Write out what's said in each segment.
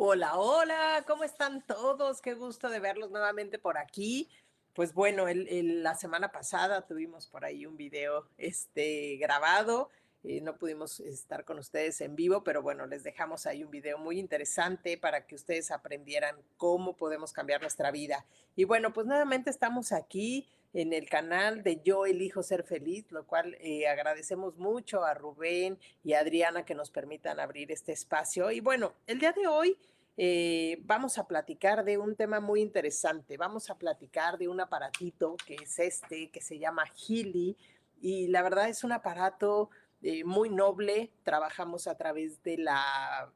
Hola, hola, ¿cómo están todos? Qué gusto de verlos nuevamente por aquí. Pues bueno, la semana pasada tuvimos por ahí un video este, grabado. Eh, no pudimos estar con ustedes en vivo, pero bueno, les dejamos ahí un video muy interesante para que ustedes aprendieran cómo podemos cambiar nuestra vida. Y bueno, pues nuevamente estamos aquí en el canal de Yo Elijo Ser Feliz, lo cual eh, agradecemos mucho a Rubén y Adriana que nos permitan abrir este espacio. Y bueno, el día de hoy eh, vamos a platicar de un tema muy interesante. Vamos a platicar de un aparatito que es este, que se llama Healy. Y la verdad es un aparato eh, muy noble. Trabajamos a través de la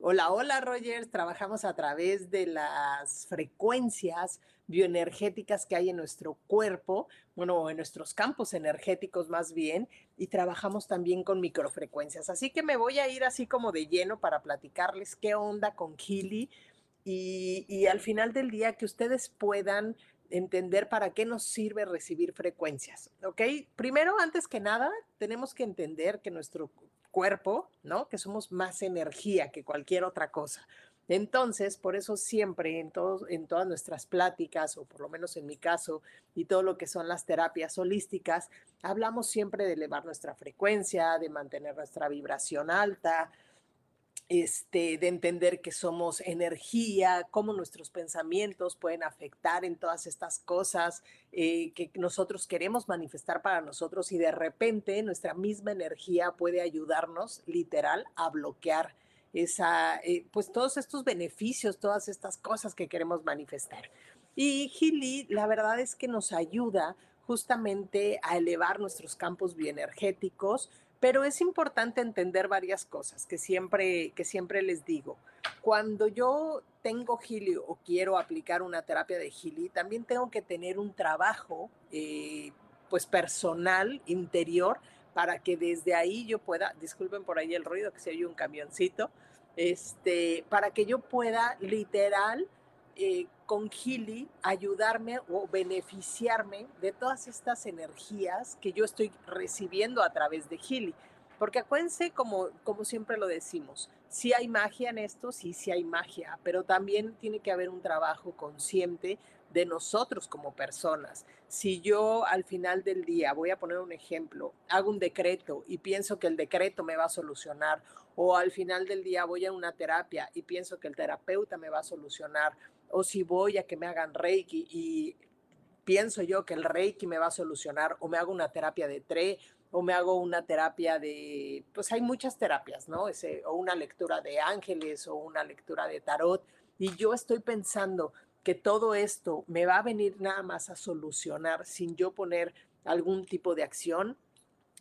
Hola, hola Rogers, trabajamos a través de las frecuencias bioenergéticas que hay en nuestro cuerpo, bueno, en nuestros campos energéticos más bien, y trabajamos también con microfrecuencias. Así que me voy a ir así como de lleno para platicarles qué onda con Kili y, y al final del día que ustedes puedan entender para qué nos sirve recibir frecuencias, ¿ok? Primero, antes que nada, tenemos que entender que nuestro cuerpo, ¿no? Que somos más energía que cualquier otra cosa. Entonces, por eso siempre en, todos, en todas nuestras pláticas, o por lo menos en mi caso, y todo lo que son las terapias holísticas, hablamos siempre de elevar nuestra frecuencia, de mantener nuestra vibración alta, este, de entender que somos energía, cómo nuestros pensamientos pueden afectar en todas estas cosas eh, que nosotros queremos manifestar para nosotros y de repente nuestra misma energía puede ayudarnos literal a bloquear esa, eh, pues todos estos beneficios, todas estas cosas que queremos manifestar. Y Gili, la verdad es que nos ayuda justamente a elevar nuestros campos bioenergéticos, pero es importante entender varias cosas que siempre, que siempre les digo. Cuando yo tengo Gili o quiero aplicar una terapia de Gili, también tengo que tener un trabajo eh, pues personal, interior, para que desde ahí yo pueda, disculpen por ahí el ruido que se oye un camioncito, este, para que yo pueda literal eh, con Gili ayudarme o beneficiarme de todas estas energías que yo estoy recibiendo a través de Gili. Porque acuérdense, como, como siempre lo decimos, sí hay magia en esto, sí, sí hay magia, pero también tiene que haber un trabajo consciente de nosotros como personas. Si yo al final del día, voy a poner un ejemplo, hago un decreto y pienso que el decreto me va a solucionar, o al final del día voy a una terapia y pienso que el terapeuta me va a solucionar, o si voy a que me hagan Reiki y pienso yo que el Reiki me va a solucionar, o me hago una terapia de TRE, o me hago una terapia de, pues hay muchas terapias, ¿no? O una lectura de ángeles o una lectura de tarot, y yo estoy pensando que todo esto me va a venir nada más a solucionar sin yo poner algún tipo de acción,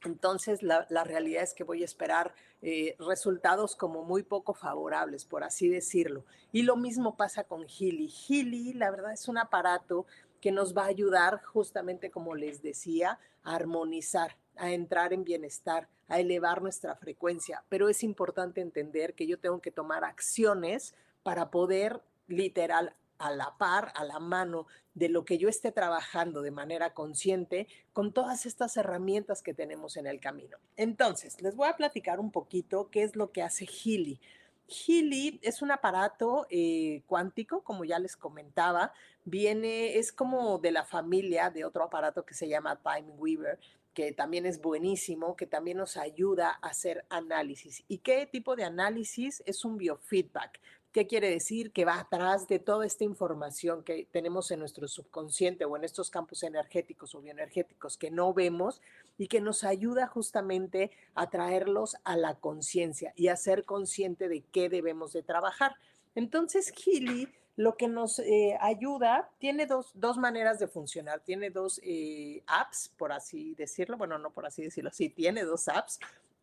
entonces, la, realidad es que voy a esperar eh, resultados como muy poco favorables, por así decirlo. Y lo mismo pasa con Gili. Gili, la verdad, es un aparato que nos va a ayudar, justamente como les decía, a armonizar, a entrar en bienestar, a elevar nuestra frecuencia. Pero es importante entender que yo tengo que tomar acciones para poder literal a la par, a la mano de lo que yo esté trabajando de manera consciente con todas estas herramientas que tenemos en el camino. Entonces, les voy a platicar un poquito qué es lo que hace Healy. Healy es un aparato eh, cuántico, como ya les comentaba, viene, es como de la familia de otro aparato que se llama Time Weaver, que también es buenísimo, que también nos ayuda a hacer análisis. ¿Y qué tipo de análisis? Es un biofeedback. ¿Qué quiere decir? Que va atrás de toda esta información que tenemos en nuestro subconsciente o en estos campos energéticos o bioenergéticos que no vemos y que nos ayuda justamente a traerlos a la conciencia y a ser consciente de qué debemos de trabajar. Entonces, Gili lo que nos eh, ayuda, tiene dos, maneras de funcionar, tiene dos eh, apps, por así decirlo, bueno, no por así decirlo, sí, tiene dos apps.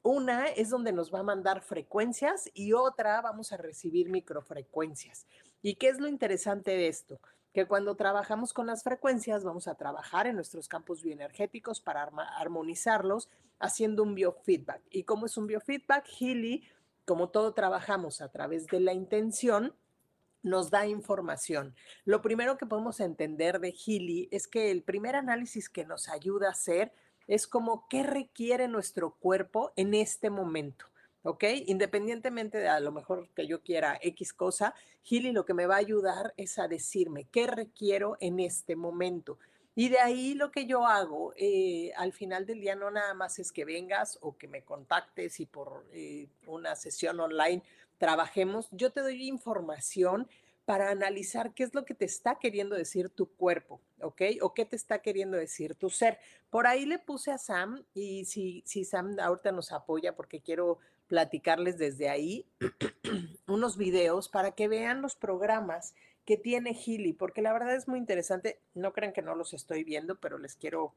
Una es donde nos va a mandar frecuencias y otra vamos a recibir microfrecuencias. ¿Y qué es lo interesante de esto? Que cuando trabajamos con las frecuencias vamos a trabajar en nuestros campos bioenergéticos para armonizarlos haciendo un biofeedback. ¿Y cómo es un biofeedback? Healy, como todo trabajamos a través de la intención, nos da información. Lo primero que podemos entender de Healy es que el primer análisis que nos ayuda a hacer es como qué requiere nuestro cuerpo en este momento. ¿ok? Independientemente de a lo mejor que yo quiera X cosa, Healy lo que me va a ayudar es a decirme qué requiero en este momento. Y de ahí lo que yo hago eh, al final del día no nada más es que vengas o que me contactes y por eh, una sesión online trabajemos, yo te doy información para analizar qué es lo que te está queriendo decir tu cuerpo, ¿ok? O qué te está queriendo decir tu ser. Por ahí le puse a Sam y si, si Sam ahorita nos apoya porque quiero platicarles desde ahí unos videos para que vean los programas que tiene Healy, porque la verdad es muy interesante. No crean que no los estoy viendo, pero les quiero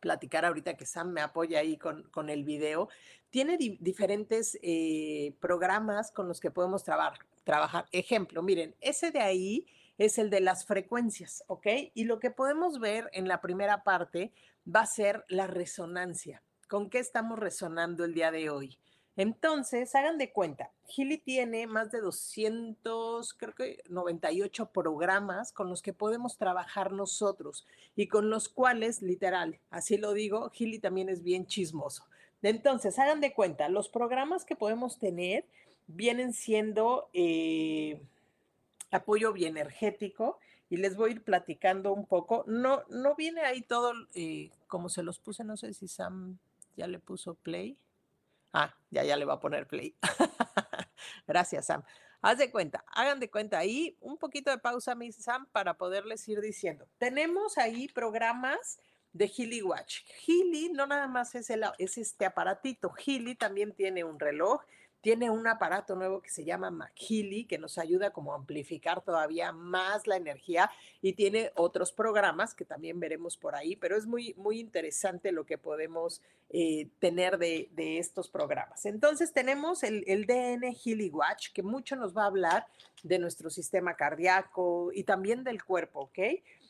platicar ahorita que Sam me apoya ahí con, con el video. Tiene diferentes eh, programas con los que podemos trabajar trabajar. Ejemplo, miren, ese de ahí es el de las frecuencias, ¿ok? Y lo que podemos ver en la primera parte va a ser la resonancia. ¿Con qué estamos resonando el día de hoy? Entonces, hagan de cuenta, Gili tiene más de 200, creo que 98 programas con los que podemos trabajar nosotros y con los cuales, literal, así lo digo, Gili también es bien chismoso. Entonces, hagan de cuenta, los programas que podemos tener vienen siendo eh, apoyo bioenergético y les voy a ir platicando un poco. No, no viene ahí todo eh, como se los puse, no sé si Sam ya le puso play. Ah, ya, ya le va a poner play. Gracias, Sam. Haz de cuenta, hagan de cuenta ahí un poquito de pausa, mi Sam, para poderles ir diciendo. Tenemos ahí programas de Healy Watch. Healy no nada más es, el, es este aparatito, Healy también tiene un reloj tiene un aparato nuevo que se llama McHealy, que nos ayuda como a amplificar todavía más la energía y tiene otros programas que también veremos por ahí, pero es muy, muy interesante lo que podemos eh, tener de, estos programas. Entonces tenemos el, el DN Healy Watch, que mucho nos va a hablar de nuestro sistema cardíaco y también del cuerpo, ¿ok?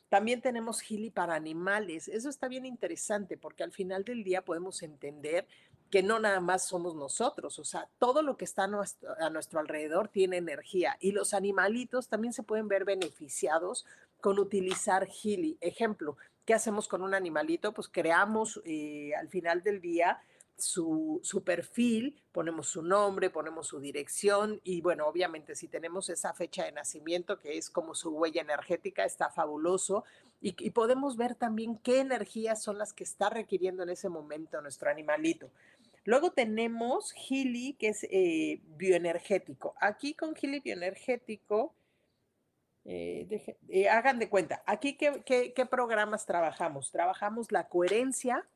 También tenemos Healy para animales. Eso está bien interesante porque al final del día podemos entender que no nada más somos nosotros, o sea, todo lo que está a nuestro, alrededor tiene energía y los animalitos también se pueden ver beneficiados con utilizar Healy. Ejemplo, ¿qué hacemos con un animalito? Pues creamos eh, al final del día su, su, perfil, ponemos su nombre, ponemos su dirección y bueno, obviamente si tenemos esa fecha de nacimiento que es como su huella energética, está fabuloso y, y podemos ver también qué energías son las que está requiriendo en ese momento nuestro animalito. Luego tenemos Gili, que es eh, bioenergético. Aquí con Gili bioenergético, eh, eh, hagan de cuenta, aquí qué programas trabajamos. Trabajamos la coherencia,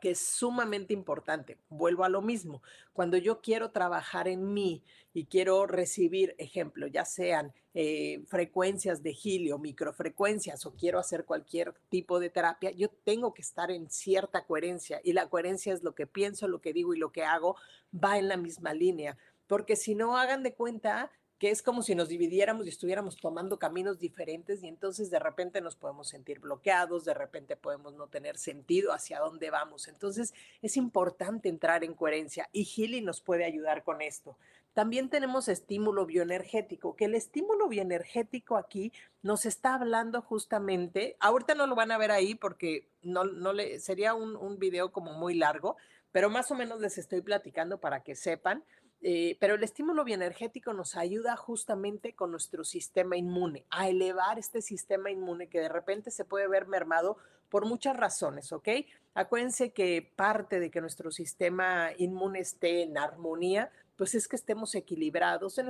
que es sumamente importante. Vuelvo a lo mismo. Cuando yo quiero trabajar en mí y quiero recibir, ejemplo, ya sean eh, frecuencias de helio, microfrecuencias o quiero hacer cualquier tipo de terapia, yo tengo que estar en cierta coherencia y la coherencia es lo que pienso, lo que digo y lo que hago va en la misma línea. Porque si no hagan de cuenta, que es como si nos dividiéramos y estuviéramos tomando caminos diferentes y entonces de repente nos podemos sentir bloqueados, de repente podemos no tener sentido hacia dónde vamos. Entonces es importante entrar en coherencia y Healy nos puede ayudar con esto. También tenemos estímulo bioenergético, que el estímulo bioenergético aquí nos está hablando justamente, ahorita no lo van a ver ahí porque no, no le, sería un, un video como muy largo, pero más o menos les estoy platicando para que sepan eh, pero el estímulo bioenergético nos ayuda justamente con nuestro sistema inmune, a elevar este sistema inmune que de repente se puede ver mermado por muchas razones, ¿ok? Acuérdense que parte de que nuestro sistema inmune esté en armonía, pues es que estemos equilibrados en,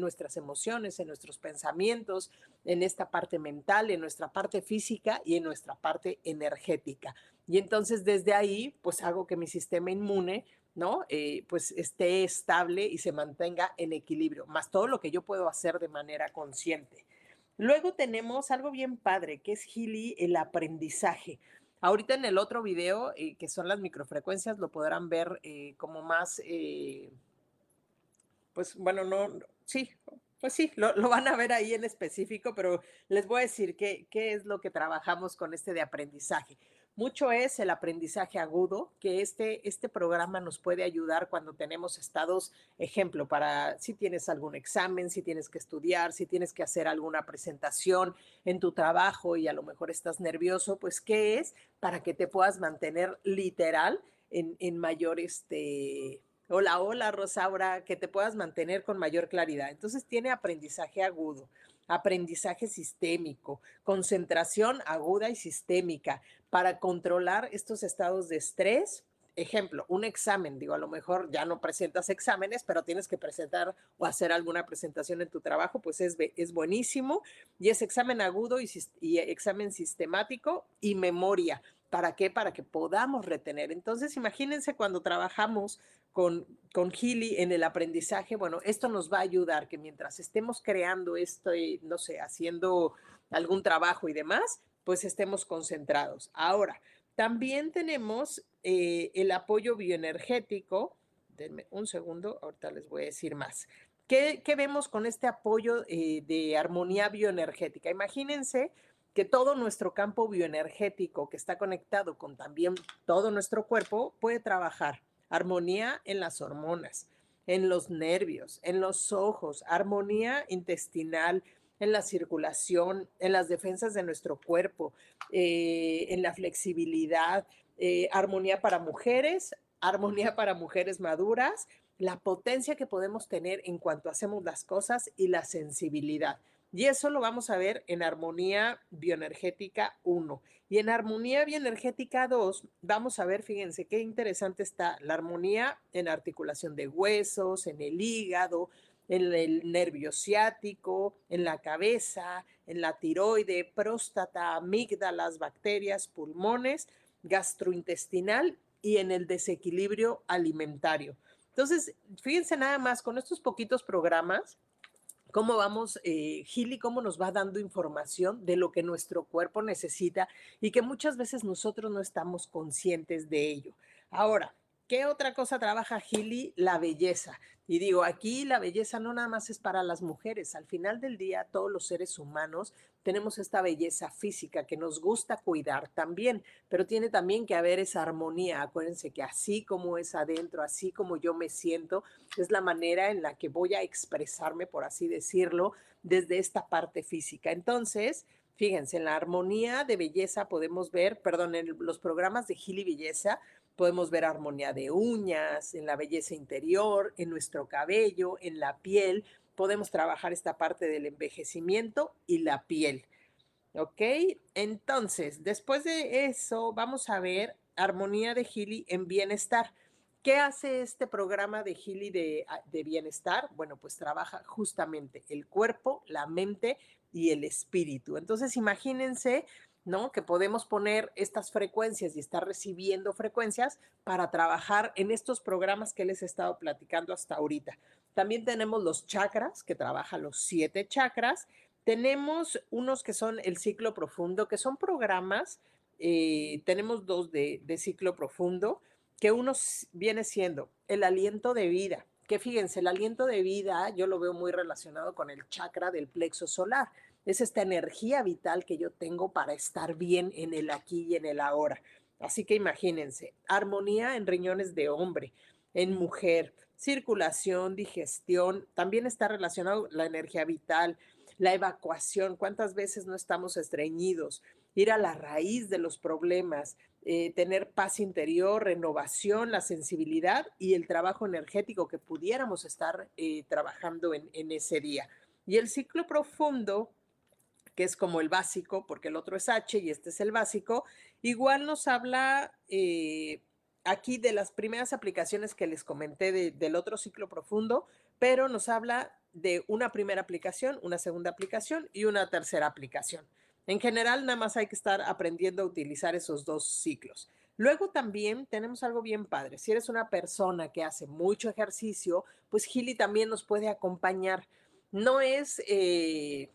nuestras emociones, en nuestros pensamientos, en esta parte mental, en nuestra parte física y en nuestra parte energética. Y entonces desde ahí, pues hago que mi sistema inmune ¿no? Eh, pues esté estable y se mantenga en equilibrio, más todo lo que yo puedo hacer de manera consciente. Luego tenemos algo bien padre, que es Healy, el aprendizaje. Ahorita en el otro video, eh, que son las microfrecuencias, lo podrán ver eh, como más, eh, pues bueno, no, sí, pues sí, lo, van a ver ahí en específico, pero les voy a decir qué, qué es lo que trabajamos con este de aprendizaje. Mucho es el aprendizaje agudo, que este, este programa nos puede ayudar cuando tenemos estados, ejemplo, para si tienes algún examen, si tienes que estudiar, si tienes que hacer alguna presentación en tu trabajo y a lo mejor estás nervioso, pues ¿qué es? Para que te puedas mantener literal en, en mayor este, Hola, hola Rosaura, que te puedas mantener con mayor claridad. Entonces tiene aprendizaje agudo, aprendizaje sistémico, concentración aguda y sistémica para controlar estos estados de estrés. Ejemplo, un examen, digo, a lo mejor ya no presentas exámenes, pero tienes que presentar o hacer alguna presentación en tu trabajo, pues es, es buenísimo. Y es examen agudo y, y examen sistemático y memoria. ¿Para qué? Para que podamos retener. Entonces, imagínense cuando trabajamos con, con Gili en el aprendizaje, bueno, esto nos va a ayudar que mientras estemos creando esto, no sé, haciendo algún trabajo y demás, pues estemos concentrados. Ahora, también tenemos eh, el apoyo bioenergético. Denme un segundo, ahorita les voy a decir más. ¿Qué, vemos con este apoyo eh, de armonía bioenergética? Imagínense que todo nuestro campo bioenergético que está conectado con también todo nuestro cuerpo puede trabajar armonía en las hormonas, en los nervios, en los ojos, armonía intestinal, en la circulación, en las defensas de nuestro cuerpo, eh, en la flexibilidad, eh, armonía para mujeres, armonía para mujeres maduras, la potencia que podemos tener en cuanto hacemos las cosas y la sensibilidad. Y eso lo vamos a ver en armonía bioenergética 1. Y en armonía bioenergética 2 vamos a ver, fíjense qué interesante está la armonía en articulación de huesos, en el hígado, en el nervio ciático, en la cabeza, en la tiroide, próstata, amígdalas, bacterias, pulmones, gastrointestinal y en el desequilibrio alimentario. Entonces, fíjense nada más, con estos poquitos programas cómo vamos, eh, Gili, cómo nos va dando información de lo que nuestro cuerpo necesita y que muchas veces nosotros no estamos conscientes de ello. Ahora, ¿Qué otra cosa trabaja Gili? La belleza. Y digo, aquí la belleza no nada más es para las mujeres. Al final del día, todos los seres humanos tenemos esta belleza física que nos gusta cuidar también, pero tiene también que haber esa armonía. Acuérdense que así como es adentro, así como yo me siento, es la manera en la que voy a expresarme, por así decirlo, desde esta parte física. Entonces, fíjense, en la armonía de belleza podemos ver, perdón, en los programas de Gili Belleza, Podemos ver armonía de uñas, en la belleza interior, en nuestro cabello, en la piel. Podemos trabajar esta parte del envejecimiento y la piel. ¿Ok? Entonces, después de eso, vamos a ver armonía de Gili en bienestar. ¿Qué hace este programa de Gili de, ah, de, bienestar? Bueno, pues trabaja justamente el cuerpo, la mente y el espíritu. Entonces, imagínense ¿no? Que podemos poner estas frecuencias y estar recibiendo frecuencias para trabajar en estos programas que les he estado platicando hasta ahorita. También tenemos los chakras, que trabaja los siete chakras. Tenemos unos que son el ciclo profundo, que son programas, eh, tenemos dos de, de ciclo profundo, que uno viene siendo el aliento de vida, que fíjense, el aliento de vida yo lo veo muy relacionado con el chakra del plexo solar es esta energía vital que yo tengo para estar bien en el aquí y en el ahora. Así que imagínense, armonía en riñones de hombre, en mujer, circulación, digestión, también está relacionado la energía vital, la evacuación, cuántas veces no estamos estreñidos, ir a la raíz de los problemas, eh, tener paz interior, renovación, la sensibilidad y el trabajo energético que pudiéramos estar eh, trabajando en, en ese día. Y el ciclo profundo que es como el básico, porque el otro es H y este es el básico, igual nos habla eh, aquí de las primeras aplicaciones que les comenté del otro ciclo profundo, pero nos habla de una primera aplicación, una segunda aplicación y una tercera aplicación. En general, nada más hay que estar aprendiendo a utilizar esos dos ciclos. Luego también tenemos algo bien padre. Si eres una persona que hace mucho ejercicio, pues Gili también nos puede acompañar. No es, eh,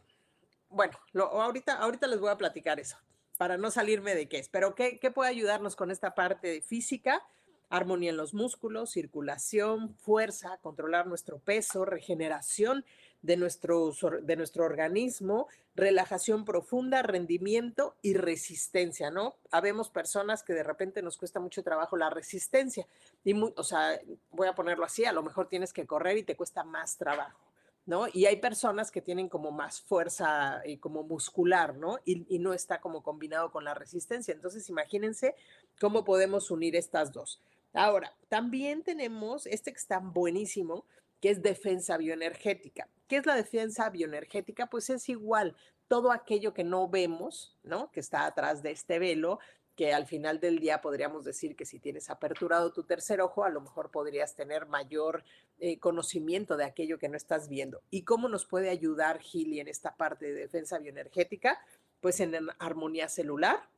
bueno, ahorita, ahorita les voy a platicar eso. para no salirme de qué es. Pero ¿qué, ¿qué puede ayudarnos con esta parte de física? Armonía en los músculos, circulación, fuerza, controlar nuestro peso, regeneración de nuestro, de nuestro organismo, relajación profunda, rendimiento y resistencia, ¿no? Habemos personas que de repente nos cuesta mucho trabajo la resistencia. Y o sea, voy a ponerlo así, a lo mejor tienes que correr y te cuesta más trabajo. Y hay personas que tienen como más fuerza y como muscular, ¿no? Y, y, no está como combinado con la resistencia. Entonces, imagínense cómo podemos unir estas dos. Ahora, también tenemos este que está buenísimo, que es defensa bioenergética. ¿Qué es la defensa bioenergética? Pues es igual todo aquello que no vemos, ¿no? Que está atrás de este velo, que al final del día podríamos decir que si tienes aperturado tu tercer ojo, a lo mejor podrías tener mayor eh, conocimiento de aquello que no estás viendo. ¿Y cómo nos puede ayudar Gili en esta parte de defensa bioenergética? Pues en armonía celular,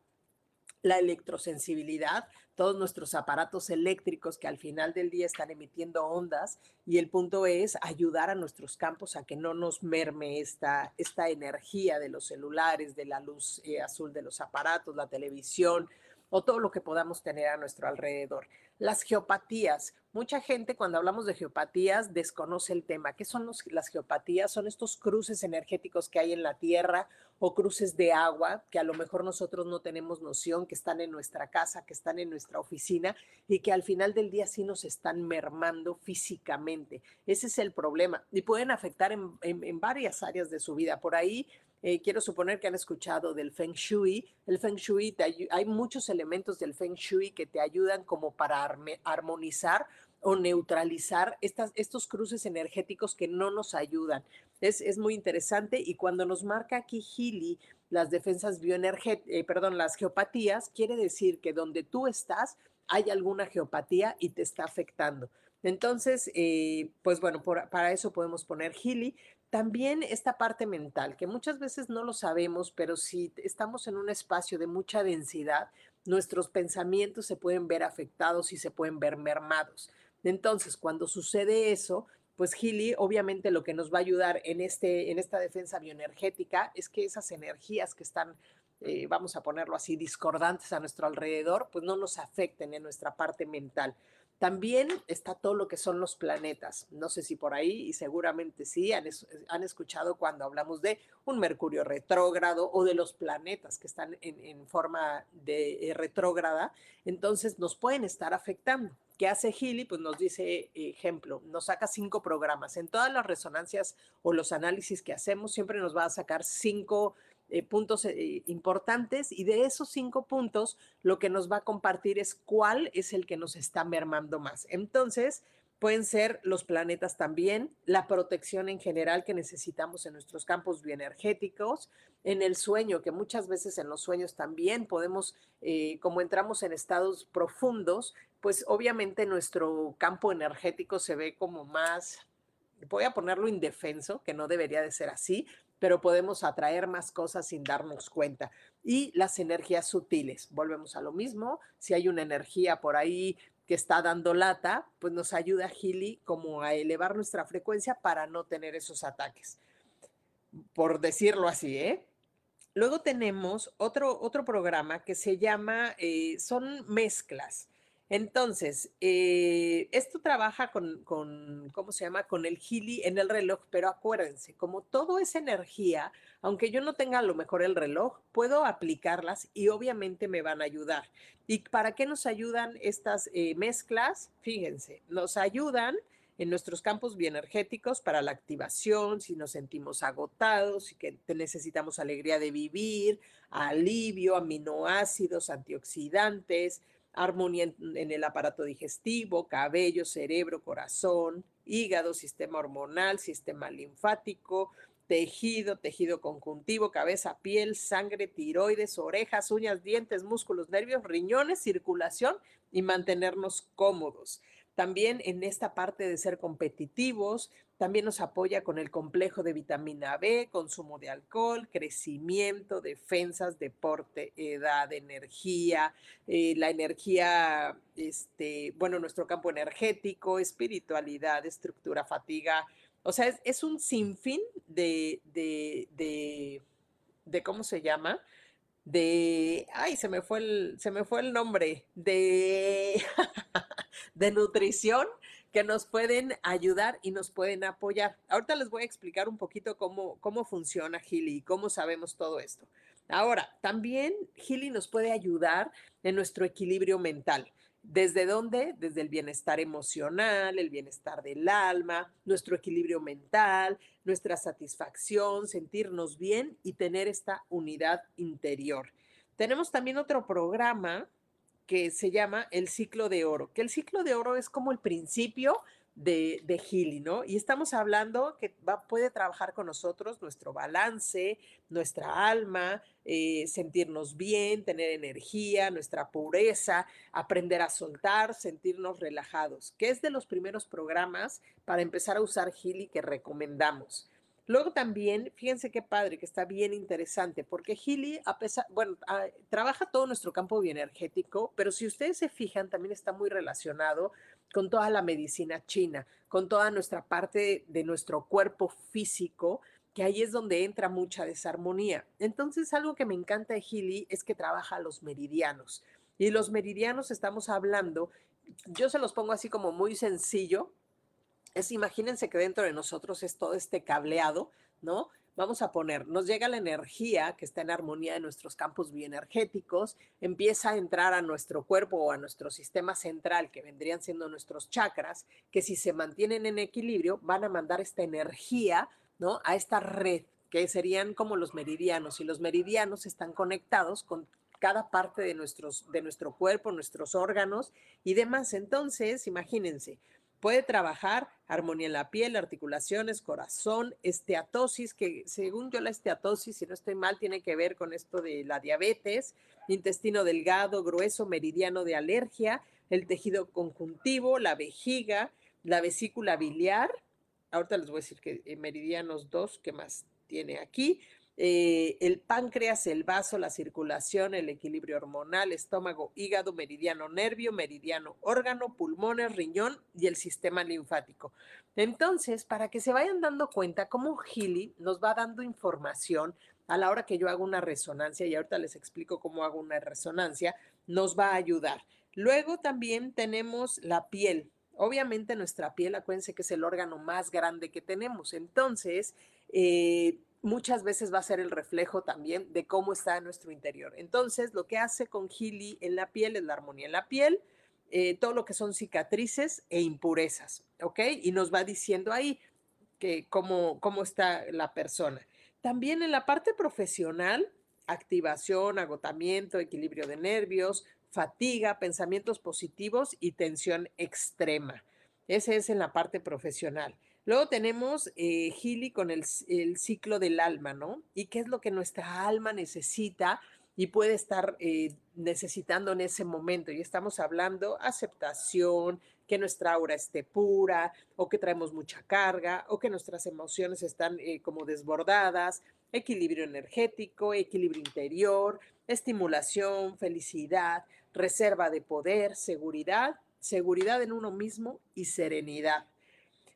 la electrosensibilidad, todos nuestros aparatos eléctricos que al final del día están emitiendo ondas y el punto es ayudar a nuestros campos a que no nos merme esta, esta energía de los celulares, de la luz eh, azul de los aparatos, la televisión o todo lo que podamos tener a nuestro alrededor. Las geopatías. Mucha gente cuando hablamos de geopatías desconoce el tema. ¿Qué son las geopatías? Son estos cruces energéticos que hay en la Tierra o cruces de agua que a lo mejor nosotros no tenemos noción, que están en nuestra casa, que están en nuestra oficina y que al final del día sí nos están mermando físicamente. Ese es el problema y pueden afectar en, en varias áreas de su vida. Por ahí eh, quiero suponer que han escuchado del Feng Shui. El Feng Shui, hay muchos elementos del Feng Shui que te ayudan como para armonizar o neutralizar estos cruces energéticos que no nos ayudan. Es, es muy interesante y cuando nos marca aquí Healy las defensas bioenergéticas, eh, perdón, las geopatías, quiere decir que donde tú estás hay alguna geopatía y te está afectando. Entonces, eh, pues bueno, para eso podemos poner Healy. También esta parte mental, que muchas veces no lo sabemos, pero si estamos en un espacio de mucha densidad, nuestros pensamientos se pueden ver afectados y se pueden ver mermados. Entonces, cuando sucede eso, pues Gili obviamente lo que nos va a ayudar en, este, en esta defensa bioenergética es que esas energías que están, eh, vamos a ponerlo así, discordantes a nuestro alrededor, pues no nos afecten en nuestra parte mental. También está todo lo que son los planetas. No sé si por ahí, y seguramente sí, han, han escuchado cuando hablamos de un Mercurio retrógrado o de los planetas que están en, forma de eh, retrógrada. Entonces nos pueden estar afectando. ¿Qué hace Healy? Pues nos dice, ejemplo, nos saca cinco programas. En todas las resonancias o los análisis que hacemos, siempre nos va a sacar cinco eh, puntos eh, importantes y de esos cinco puntos lo que nos va a compartir es cuál es el que nos está mermando más. Entonces, pueden ser los planetas también, la protección en general que necesitamos en nuestros campos bioenergéticos, en el sueño, que muchas veces en los sueños también podemos, eh, como entramos en estados profundos, pues obviamente nuestro campo energético se ve como más, voy a ponerlo indefenso, que no debería de ser así, pero podemos atraer más cosas sin darnos cuenta. Y las energías sutiles, volvemos a lo mismo, si hay una energía por ahí que está dando lata, pues nos ayuda Gili como a elevar nuestra frecuencia para no tener esos ataques, por decirlo así, ¿eh? Luego tenemos otro, otro programa que se llama, eh, son mezclas. Entonces, eh, esto trabaja con, ¿cómo se llama? Con el Gili en el reloj, pero acuérdense, como todo es energía, aunque yo no tenga a lo mejor el reloj, puedo aplicarlas y obviamente me van a ayudar. ¿Y para qué nos ayudan estas eh, mezclas? Fíjense, nos ayudan en nuestros campos bioenergéticos para la activación, si nos sentimos agotados y que necesitamos alegría de vivir, alivio, aminoácidos, antioxidantes, armonía en, el aparato digestivo, cabello, cerebro, corazón, hígado, sistema hormonal, sistema linfático, tejido, tejido conjuntivo, cabeza, piel, sangre, tiroides, orejas, uñas, dientes, músculos, nervios, riñones, circulación y mantenernos cómodos. También en esta parte de ser competitivos, también nos apoya con el complejo de vitamina B, consumo de alcohol, crecimiento, defensas, deporte, edad, energía, eh, la energía, este, bueno, nuestro campo energético, espiritualidad, estructura, fatiga. O sea, es, es un sinfín de, de, de, de, ¿cómo se llama? de, ay, se me fue el, se me fue el nombre, de, de nutrición que nos pueden ayudar y nos pueden apoyar. Ahorita les voy a explicar un poquito cómo, cómo funciona Gili y cómo sabemos todo esto. Ahora, también Gili nos puede ayudar en nuestro equilibrio mental. ¿Desde dónde? Desde el bienestar emocional, el bienestar del alma, nuestro equilibrio mental, nuestra satisfacción, sentirnos bien y tener esta unidad interior. Tenemos también otro programa que se llama el ciclo de oro, que el ciclo de oro es como el principio de, de ¿no? Y estamos hablando que va, puede trabajar con nosotros nuestro balance, nuestra alma, eh, sentirnos bien, tener energía, nuestra pureza, aprender a soltar, sentirnos relajados, que es de los primeros programas para empezar a usar Healy que recomendamos. Luego también, fíjense qué padre, que está bien interesante, porque Healy, a pesar, bueno, ah, trabaja todo nuestro campo bioenergético, pero si ustedes se fijan, también está muy relacionado con toda la medicina china, con toda nuestra parte de nuestro cuerpo físico, que ahí es donde entra mucha desarmonía. Entonces, algo que me encanta de Healy es que trabaja los meridianos. Y los meridianos estamos hablando, yo se los pongo así como muy sencillo, es imagínense que dentro de nosotros es todo este cableado, ¿no? Vamos a poner, nos llega la energía que está en armonía de nuestros campos bioenergéticos, empieza a entrar a nuestro cuerpo o a nuestro sistema central, que vendrían siendo nuestros chakras, que si se mantienen en equilibrio, van a mandar esta energía, ¿no? A esta red, que serían como los meridianos, y los meridianos están conectados con cada parte de, nuestros, de nuestro cuerpo, nuestros órganos y demás. Entonces, imagínense, Puede trabajar armonía en la piel, articulaciones, corazón, esteatosis, que según yo la esteatosis, si no estoy mal, tiene que ver con esto de la diabetes, intestino delgado, grueso, meridiano de alergia, el tejido conjuntivo, la vejiga, la vesícula biliar. Ahorita les voy a decir que eh, meridianos 2, ¿qué más tiene aquí? Eh, el páncreas, el vaso, la circulación, el equilibrio hormonal, estómago, hígado, meridiano nervio, meridiano órgano, pulmones, riñón y el sistema linfático. Entonces, para que se vayan dando cuenta cómo Gili nos va dando información a la hora que yo hago una resonancia, y ahorita les explico cómo hago una resonancia, nos va a ayudar. Luego también tenemos la piel. Obviamente nuestra piel, acuérdense que es el órgano más grande que tenemos. Entonces, eh, muchas veces va a ser el reflejo también de cómo está nuestro interior. Entonces, lo que hace con Gili en la piel es la armonía en la piel, eh, todo lo que son cicatrices e impurezas, ¿ok? Y nos va diciendo ahí que cómo, cómo está la persona. También en la parte profesional, activación, agotamiento, equilibrio de nervios, fatiga, pensamientos positivos y tensión extrema. Ese es en la parte profesional. Luego tenemos eh, Gili con el, ciclo del alma, ¿no? Y qué es lo que nuestra alma necesita y puede estar eh, necesitando en ese momento. Y estamos hablando aceptación, que nuestra aura esté pura, o que traemos mucha carga, o que nuestras emociones están eh, como desbordadas, equilibrio energético, equilibrio interior, estimulación, felicidad, reserva de poder, seguridad, seguridad en uno mismo y serenidad.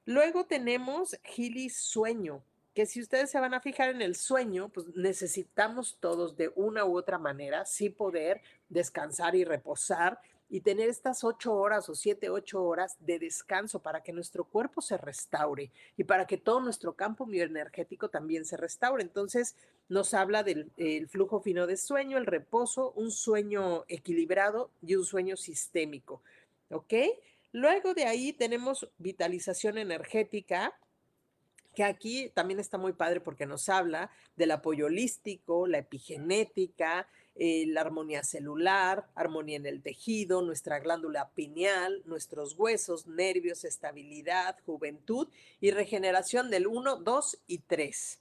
Luego tenemos Gili sueño, que si ustedes se van a fijar en el sueño, pues necesitamos todos de una u otra manera sí poder descansar y reposar y tener estas ocho horas o siete, ocho horas de descanso para que nuestro cuerpo se restaure y para que todo nuestro campo bioenergético también se restaure. Entonces nos habla del flujo fino de sueño, el reposo, un sueño equilibrado y un sueño sistémico. ¿Ok? Luego de ahí tenemos vitalización energética, que aquí también está muy padre porque nos habla del apoyo holístico, la epigenética, eh, la armonía celular, armonía en el tejido, nuestra glándula pineal, nuestros huesos, nervios, estabilidad, juventud y regeneración del 1, 2 y 3.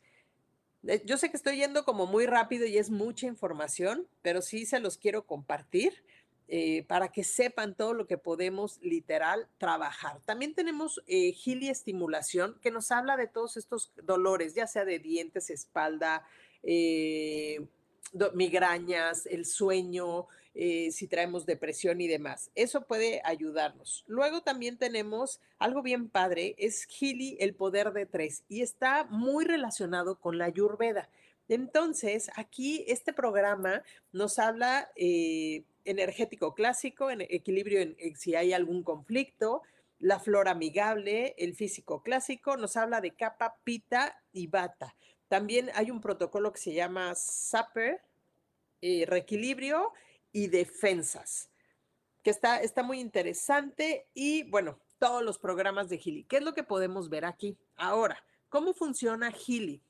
Eh, yo sé que estoy yendo como muy rápido y es mucha información, pero sí se los quiero compartir eh, para que sepan todo lo que podemos literal trabajar. También tenemos eh, Gili Estimulación, que nos habla de todos estos dolores, ya sea de dientes, espalda, eh, migrañas, el sueño, si traemos depresión y demás. Eso puede ayudarnos. Luego también tenemos algo bien padre, es Gili, el poder de tres, y está muy relacionado con la Ayurveda. Entonces, aquí este programa nos habla energético clásico, en equilibrio en, si hay algún conflicto, la flora amigable, el físico clásico, nos habla de capa, pita y bata. También hay un protocolo que se llama SAPER, eh, reequilibrio y defensas, que está, está muy interesante y bueno, todos los programas de Gili. ¿Qué es lo que podemos ver aquí? Ahora, ¿cómo funciona Gili?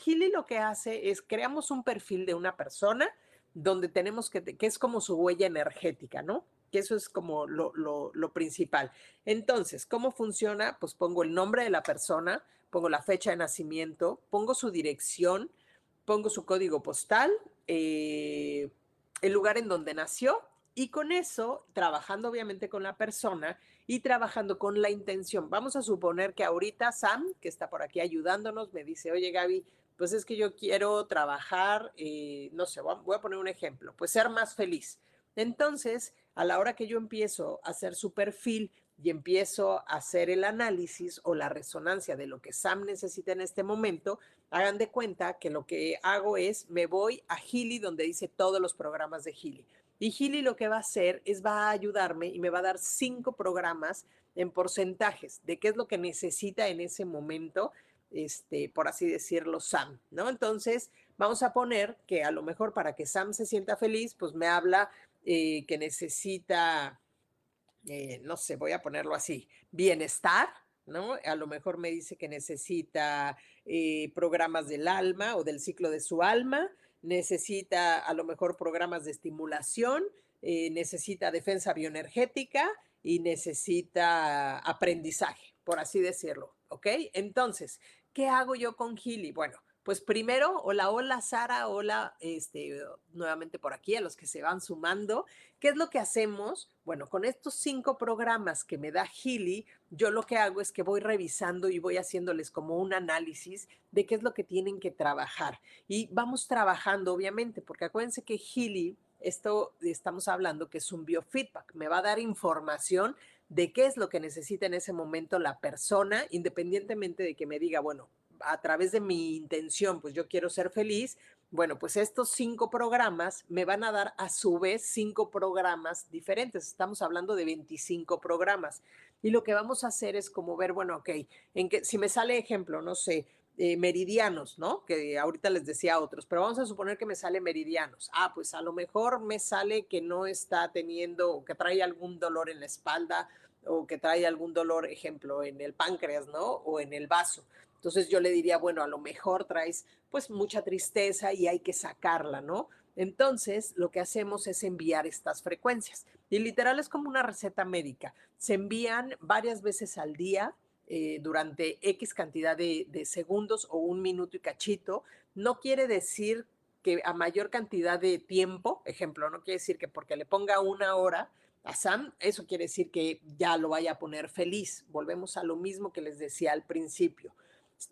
Gili lo que hace es creamos un perfil de una persona donde tenemos que, que es como su huella energética, ¿no? Que eso es como lo, lo, principal. Entonces, ¿cómo funciona? Pues pongo el nombre de la persona, pongo la fecha de nacimiento, pongo su dirección, pongo su código postal, eh, el lugar en donde nació y con eso, trabajando obviamente con la persona y trabajando con la intención. Vamos a suponer que ahorita Sam, que está por aquí ayudándonos, me dice, oye Gaby, pues es que yo quiero trabajar, eh, no sé, voy a poner un ejemplo, pues ser más feliz. Entonces, a la hora que yo empiezo a hacer su perfil y empiezo a hacer el análisis o la resonancia de lo que Sam necesita en este momento, hagan de cuenta que lo que hago es, me voy a Gili donde dice todos los programas de Gili. Y Gili lo que va a hacer es va a ayudarme y me va a dar cinco programas en porcentajes de qué es lo que necesita en ese momento este, por así decirlo, Sam, ¿no? Entonces, vamos a poner que a lo mejor para que Sam se sienta feliz, pues me habla eh, que necesita, eh, no sé, voy a ponerlo así, bienestar, ¿no? A lo mejor me dice que necesita eh, programas del alma o del ciclo de su alma, necesita a lo mejor programas de estimulación, necesita defensa bioenergética y necesita aprendizaje, por así decirlo, ¿ok? Entonces, ¿Qué hago yo con Gili? Bueno, pues primero, hola, hola Sara, hola, este, nuevamente por aquí, a los que se van sumando. ¿Qué es lo que hacemos? Bueno, con estos cinco programas que me da Gili, yo lo que hago es que voy revisando y voy haciéndoles como un análisis de qué es lo que tienen que trabajar. Y vamos trabajando, obviamente, porque acuérdense que Gili, esto estamos hablando que es un biofeedback, me va a dar información de qué es lo que necesita en ese momento la persona, independientemente de que me diga, bueno, a través de mi intención, pues yo quiero ser feliz. Bueno, pues estos cinco programas me van a dar a su vez cinco programas diferentes. Estamos hablando de 25 programas. Y lo que vamos a hacer es como ver, bueno, ok, en que si me sale ejemplo, no sé, eh, meridianos, ¿no? Que ahorita les decía otros, pero vamos a suponer que me sale meridianos. Ah, pues a lo mejor me sale que no está teniendo que trae algún dolor en la espalda o que trae algún dolor, ejemplo, en el páncreas, ¿no? O en el vaso. Entonces yo le diría, bueno, a lo mejor traes pues mucha tristeza y hay que sacarla, ¿no? Entonces lo que hacemos es enviar estas frecuencias. Y literal es como una receta médica. Se envían varias veces al día eh, durante X cantidad de, segundos o un minuto y cachito, no quiere decir que a mayor cantidad de tiempo, ejemplo, no quiere decir que porque le ponga una hora a Sam, eso quiere decir que ya lo vaya a poner feliz. Volvemos a lo mismo que les decía al principio.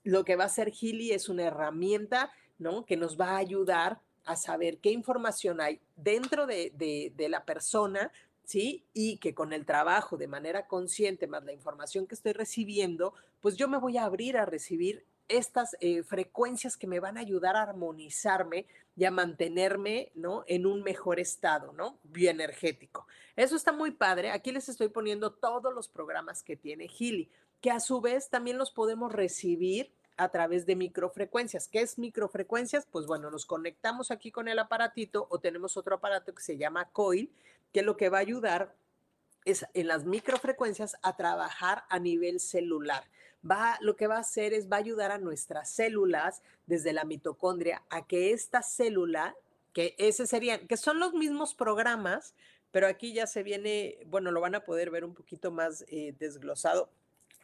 Lo que va a hacer Gili es una herramienta, ¿no? Que nos va a ayudar a saber qué información hay dentro de, de la persona ¿sí? Y que con el trabajo de manera consciente, más la información que estoy recibiendo, pues yo me voy a abrir a recibir estas eh, frecuencias que me van a ayudar a armonizarme y a mantenerme, ¿no? En un mejor estado, ¿no? Bioenergético. Eso está muy padre. Aquí les estoy poniendo todos los programas que tiene Gili, que a su vez también los podemos recibir a través de microfrecuencias. ¿Qué es microfrecuencias? Pues bueno, nos conectamos aquí con el aparatito o tenemos otro aparato que se llama coil, que lo que va a ayudar es en las microfrecuencias a trabajar a nivel celular. Va, lo que va a hacer es va a ayudar a nuestras células desde la mitocondria a que esta célula, que ese serían, que son los mismos programas, pero aquí ya se viene, bueno, lo van a poder ver un poquito más eh, desglosado.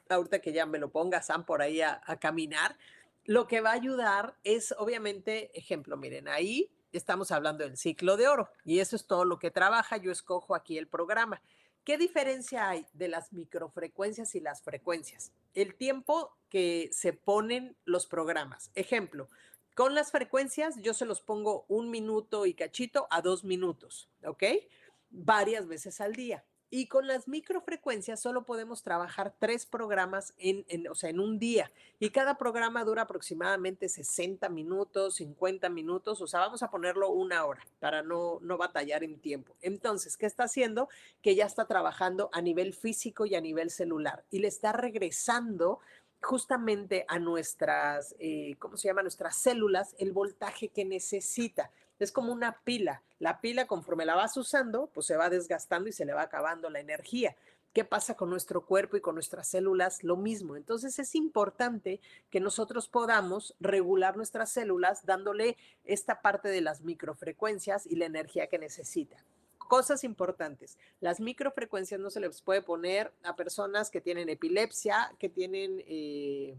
Ahorita que ya me lo ponga Sam por ahí a caminar, lo que va a ayudar es, obviamente, ejemplo, miren, ahí estamos hablando del ciclo de oro y eso es todo lo que trabaja. Yo escojo aquí el programa. ¿Qué diferencia hay de las microfrecuencias y las frecuencias? El tiempo que se ponen los programas. Ejemplo, Con las frecuencias yo se los pongo un minuto y cachito a dos minutos, ¿ok? Varias veces al día. Y con las microfrecuencias solo podemos trabajar tres programas en, o sea, en un día. Y cada programa dura aproximadamente 60 minutos, 50 minutos. O sea, vamos a ponerlo una hora para no, no batallar en tiempo. Entonces, ¿qué está haciendo? Que ya está trabajando a nivel físico y a nivel celular. Y le está regresando justamente a nuestras, eh, ¿cómo se llama? Nuestras células el voltaje que necesita. Es como una pila. La pila, conforme la vas usando, pues se va desgastando y se le va acabando la energía. ¿Qué pasa con nuestro cuerpo y con nuestras células? Lo mismo. Entonces es importante que nosotros podamos regular nuestras células dándole esta parte de las microfrecuencias y la energía que necesita. Cosas importantes. Las microfrecuencias no se les puede poner a personas que tienen epilepsia, que tienen, eh,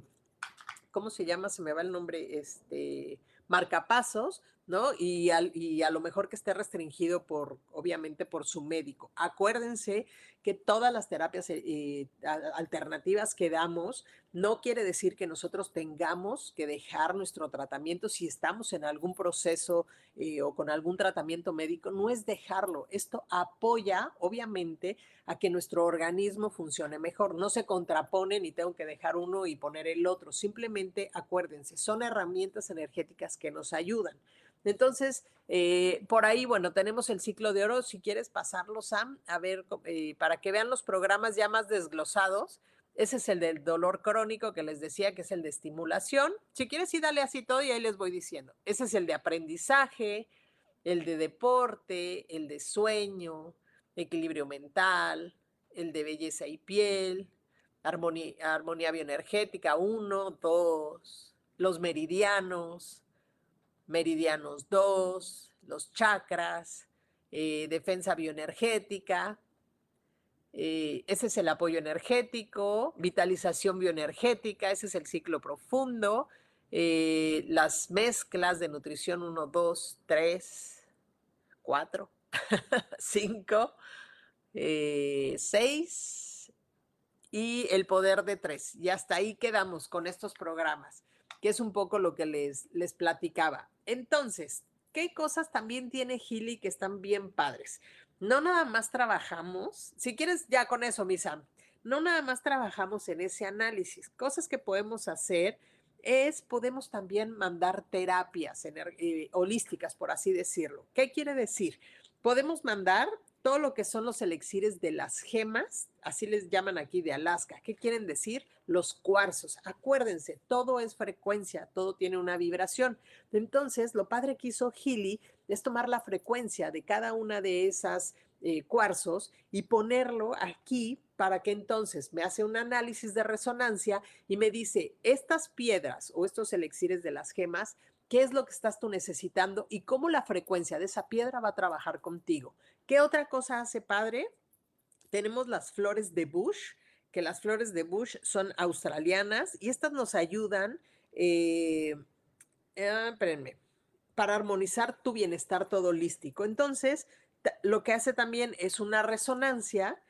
¿cómo se llama? Se me va el nombre, este, marcapasos, ¿no? Y, y, a lo mejor que esté restringido por, obviamente, por su médico. Acuérdense que todas las terapias eh, alternativas que damos no quiere decir que nosotros tengamos que dejar nuestro tratamiento si estamos en algún proceso eh, o con algún tratamiento médico, no es dejarlo. Esto apoya, obviamente, a que nuestro organismo funcione mejor. No se contrapone ni tengo que dejar uno y poner el otro. Simplemente acuérdense, son herramientas energéticas que nos ayudan. Entonces, eh, por ahí, bueno, tenemos el ciclo de oro. Si quieres pasarlo, Sam, a ver, eh, para que vean los programas ya más desglosados. Ese es el del dolor crónico que les decía, que es el de estimulación. Si quieres, sí, dale así todo y ahí les voy diciendo. Ese es el de aprendizaje, el de deporte, el de sueño, equilibrio mental, el de belleza y piel, armonía, armonía bioenergética, uno, dos, los meridianos, meridianos 2, los chakras, eh, defensa bioenergética, eh, ese es el apoyo energético, vitalización bioenergética, ese es el ciclo profundo, eh, las mezclas de nutrición 1, 2, 3, 4, 5, 6 y el poder de 3. Y hasta ahí quedamos con estos programas que es un poco lo que les, les platicaba. Entonces, ¿qué cosas también tiene Gili que están bien padres? No nada más trabajamos, si quieres ya con eso, Misa, no nada más trabajamos en ese análisis. Cosas que podemos hacer es, podemos también mandar terapias eh, holísticas, por así decirlo. ¿Qué quiere decir? Podemos mandar todo lo que son los elixires de las gemas, así les llaman aquí de Alaska. ¿Qué quieren decir? Los cuarzos. Acuérdense, todo es frecuencia, todo tiene una vibración. Entonces, lo padre que hizo Healy es tomar la frecuencia de cada una de esas eh, cuarzos y ponerlo aquí para que entonces me hace un análisis de resonancia y me dice, estas piedras o estos elixires de las gemas qué es lo que estás tú necesitando y cómo la frecuencia de esa piedra va a trabajar contigo. ¿Qué otra cosa hace padre? Tenemos las flores de Bush, que las flores de Bush son australianas y estas nos ayudan, eh, eh, espérenme, para armonizar tu bienestar todo holístico. Entonces, lo que hace también es una resonancia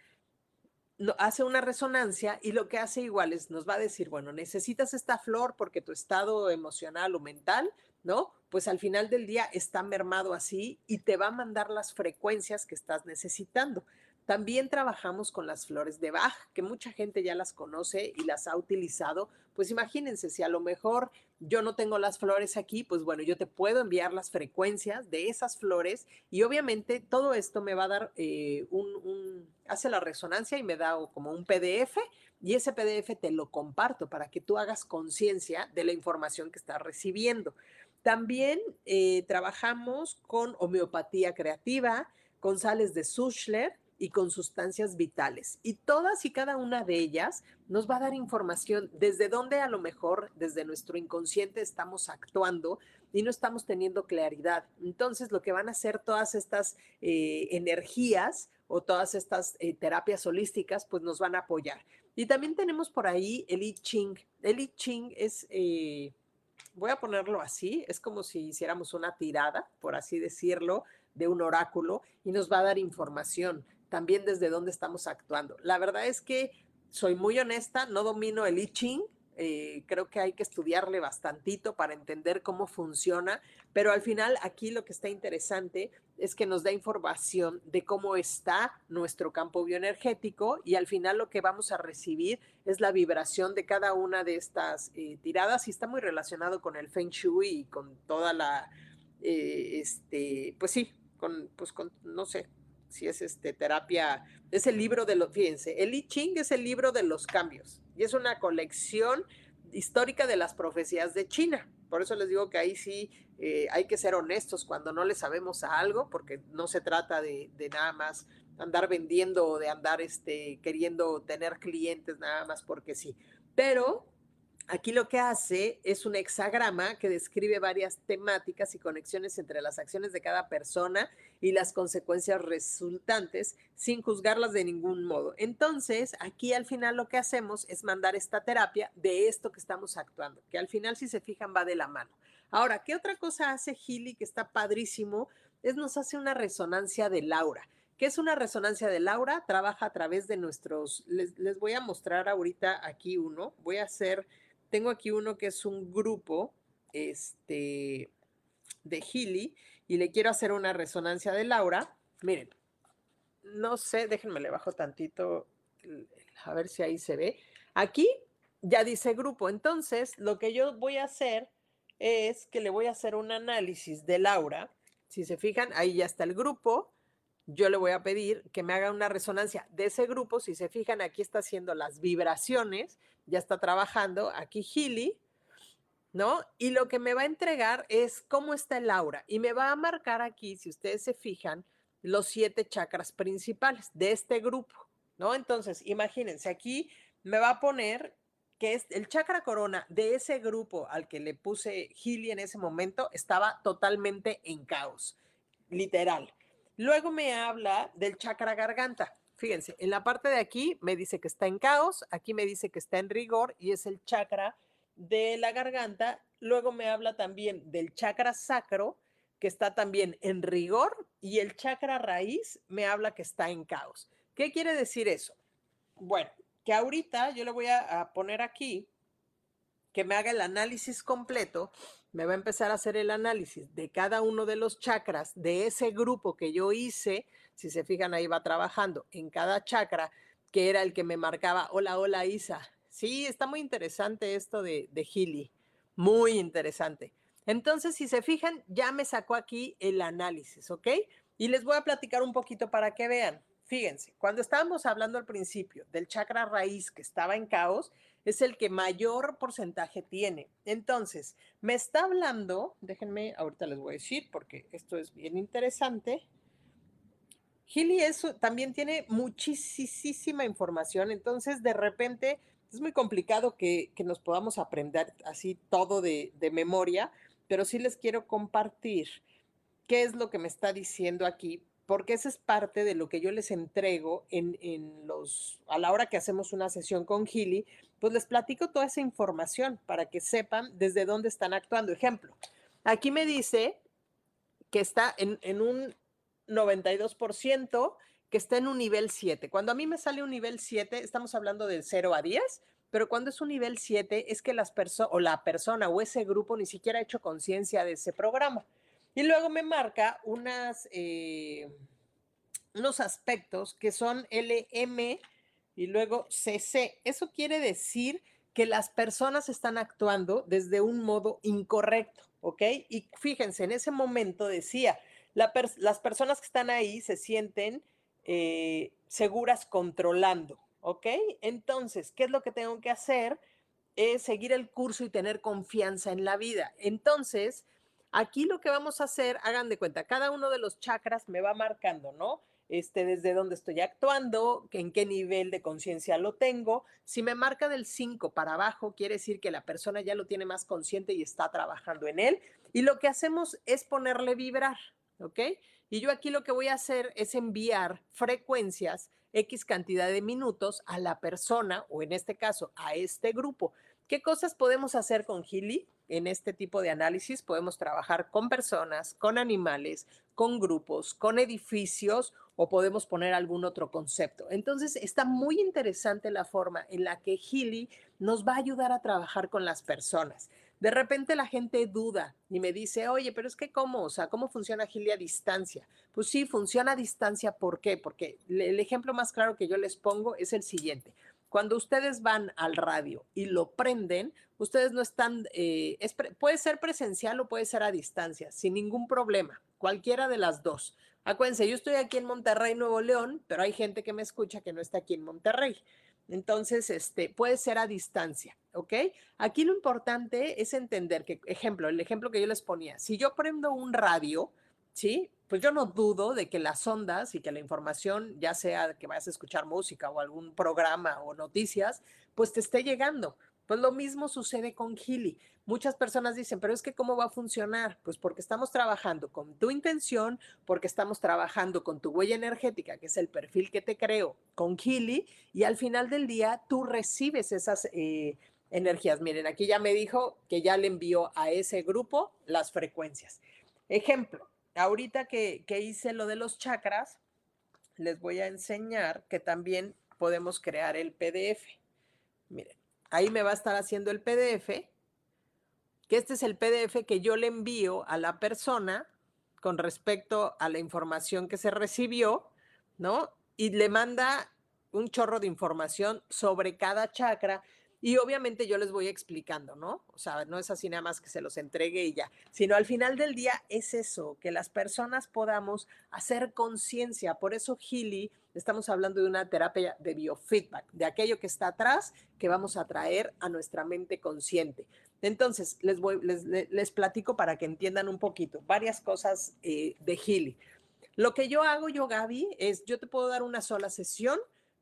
hace una resonancia y lo que hace igual es, nos va a decir, bueno, necesitas esta flor porque tu estado emocional o mental, ¿no? Pues al final del día está mermado así y te va a mandar las frecuencias que estás necesitando. También trabajamos con las flores de Bach, que mucha gente ya las conoce y las ha utilizado. Pues imagínense, si a lo mejor yo no tengo las flores aquí, pues bueno, yo te puedo enviar las frecuencias de esas flores y obviamente todo esto me va a dar eh, un, hace la resonancia y me da como un PDF y ese PDF te lo comparto para que tú hagas conciencia de la información que estás recibiendo. También eh, trabajamos con homeopatía creativa, con sales de Sushler, y con sustancias vitales. Y todas y cada una de ellas nos va a dar información desde dónde a lo mejor desde nuestro inconsciente estamos actuando y no estamos teniendo claridad. Entonces, lo que van a hacer todas estas eh, energías o todas estas eh, terapias holísticas, pues nos van a apoyar. Y también tenemos por ahí el I Ching. El I Ching es, voy a ponerlo así, es como si hiciéramos una tirada, por así decirlo, de un oráculo y nos va a dar información también desde dónde estamos actuando. La verdad es que soy muy honesta, no domino el I Ching, eh, creo que hay que estudiarle bastantito para entender cómo funciona, pero al final aquí lo que está interesante es que nos da información de cómo está nuestro campo bioenergético y al final lo que vamos a recibir es la vibración de cada una de estas eh, tiradas y está muy relacionado con el Feng Shui y con toda la, eh, este, pues sí, con, pues con, no sé, si es este terapia, es el libro de los, fíjense, el I Ching es el libro de los cambios y es una colección histórica de las profecías de China. Por eso les digo que ahí sí eh, hay que ser honestos cuando no le sabemos a algo, porque no se trata de, de, nada más andar vendiendo o de andar este, queriendo tener clientes nada más porque sí. Pero Aquí lo que hace es un hexagrama que describe varias temáticas y conexiones entre las acciones de cada persona y las consecuencias resultantes sin juzgarlas de ningún modo. Entonces, aquí al final lo que hacemos es mandar esta terapia de esto que estamos actuando, que al final si se fijan va de la mano. Ahora, ¿qué otra cosa hace Gili que está padrísimo? Es nos hace una resonancia de Laura. ¿Qué es una resonancia de Laura? Trabaja a través de nuestros, les, les voy a mostrar ahorita aquí uno, voy a hacer tengo aquí uno que es un grupo este, de Gili y le quiero hacer una resonancia de Laura. Miren, no sé, déjenme le bajo tantito, a ver si ahí se ve. Aquí ya dice grupo, entonces lo que yo voy a hacer es que le voy a hacer un análisis de Laura. Si se fijan, ahí ya está el grupo. Yo le voy a pedir que me haga una resonancia de ese grupo. Si se fijan, aquí está haciendo las vibraciones ya está trabajando aquí Gili, ¿no? Y lo que me va a entregar es cómo está el aura y me va a marcar aquí, si ustedes se fijan, los siete chakras principales de este grupo, ¿no? Entonces, imagínense, aquí me va a poner que es el chakra corona de ese grupo al que le puse Gili en ese momento estaba totalmente en caos, literal. Luego me habla del chakra garganta. Fíjense, en la parte de aquí me dice que está en caos, aquí me dice que está en rigor y es el chakra de la garganta. Luego me habla también del chakra sacro, que está también en rigor, y el chakra raíz me habla que está en caos. ¿Qué quiere decir eso? Bueno, que ahorita yo le voy a, a poner aquí que me haga el análisis completo, me va a empezar a hacer el análisis de cada uno de los chakras de ese grupo que yo hice si se fijan, ahí va trabajando en cada chakra, que era el que me marcaba, hola, hola Isa. Sí, está muy interesante esto de, de Gili, muy interesante. Entonces, si se fijan, ya me sacó aquí el análisis, ¿ok? Y les voy a platicar un poquito para que vean. Fíjense, cuando estábamos hablando al principio del chakra raíz que estaba en caos, es el que mayor porcentaje tiene. Entonces, me está hablando, déjenme, ahorita les voy a decir porque esto es bien interesante. Gili también tiene muchísima información, entonces de repente es muy complicado que, nos podamos aprender así todo de, memoria, pero sí les quiero compartir qué es lo que me está diciendo aquí, porque esa es parte de lo que yo les entrego en, en los, a la hora que hacemos una sesión con Gili, pues les platico toda esa información para que sepan desde dónde están actuando. Ejemplo, aquí me dice que está en, en un 92% que está en un nivel 7. Cuando a mí me sale un nivel 7, estamos hablando del 0 a 10, pero cuando es un nivel 7 es que las personas o la persona o ese grupo ni siquiera ha hecho conciencia de ese programa. Y luego me marca unas, eh, unos aspectos que son LM y luego CC. Eso quiere decir que las personas están actuando desde un modo incorrecto, ¿ok? Y fíjense, en ese momento decía, las personas que están ahí se sienten eh, seguras controlando, ¿ok? Entonces, ¿qué es lo que tengo que hacer? Es seguir el curso y tener confianza en la vida. Entonces, aquí lo que vamos a hacer, hagan de cuenta, cada uno de los chakras me va marcando, ¿no? Este, desde dónde estoy actuando, en qué nivel de conciencia lo tengo. Si me marca del 5 para abajo, quiere decir que la persona ya lo tiene más consciente y está trabajando en él. Y lo que hacemos es ponerle vibrar, ¿ok? Y yo aquí lo que voy a hacer es enviar frecuencias, X cantidad de minutos a la persona o en este caso a este grupo. ¿Qué cosas podemos hacer con Gili? En este tipo de análisis podemos trabajar con personas, con animales, con grupos, con edificios o podemos poner algún otro concepto. Entonces, está muy interesante la forma en la que Healy nos va a ayudar a trabajar con las personas. De repente la gente duda y me dice, oye, pero es que cómo, o sea, ¿cómo funciona Gili a distancia? Pues sí, funciona a distancia, ¿por qué? Porque el ejemplo más claro que yo les pongo es el siguiente. Cuando ustedes van al radio y lo prenden, ustedes no están, eh, puede ser presencial o puede ser a distancia, sin ningún problema, cualquiera de las dos. Acuérdense, yo estoy aquí en Monterrey, Nuevo León, pero hay gente que me escucha que no está aquí en Monterrey. Entonces, este, puede ser a distancia, ¿ok? Aquí lo importante es entender que, ejemplo, el ejemplo que yo les ponía, si yo prendo un radio, ¿sí? Pues yo no dudo de que las ondas y que la información, ya sea que vayas a escuchar música o algún programa o noticias, pues te esté llegando. Pues lo mismo sucede con Gili. Muchas personas dicen, pero es que ¿cómo va a funcionar? Pues porque estamos trabajando con tu intención, porque estamos trabajando con tu huella energética, que es el perfil que te creo con Gili, y al final del día tú recibes esas eh, energías. Miren, aquí ya me dijo que ya le envió a ese grupo las frecuencias. Ejemplo, ahorita que, que hice lo de los chakras, les voy a enseñar que también podemos crear el PDF. Miren ahí me va a estar haciendo el PDF, que este es el PDF que yo le envío a la persona con respecto a la información que se recibió, ¿no? Y le manda un chorro de información sobre cada chakra y obviamente yo les voy explicando, ¿no? O sea, no es así nada más que se los entregue y ya, sino al final del día es eso, que las personas podamos hacer conciencia. Por eso Gili, estamos hablando de una terapia de biofeedback, de aquello que está atrás que vamos a traer a nuestra mente consciente. Entonces, les, voy, les, platico para que entiendan un poquito varias cosas eh, de Gili. Lo que yo hago yo, Gaby, es yo te puedo dar una sola sesión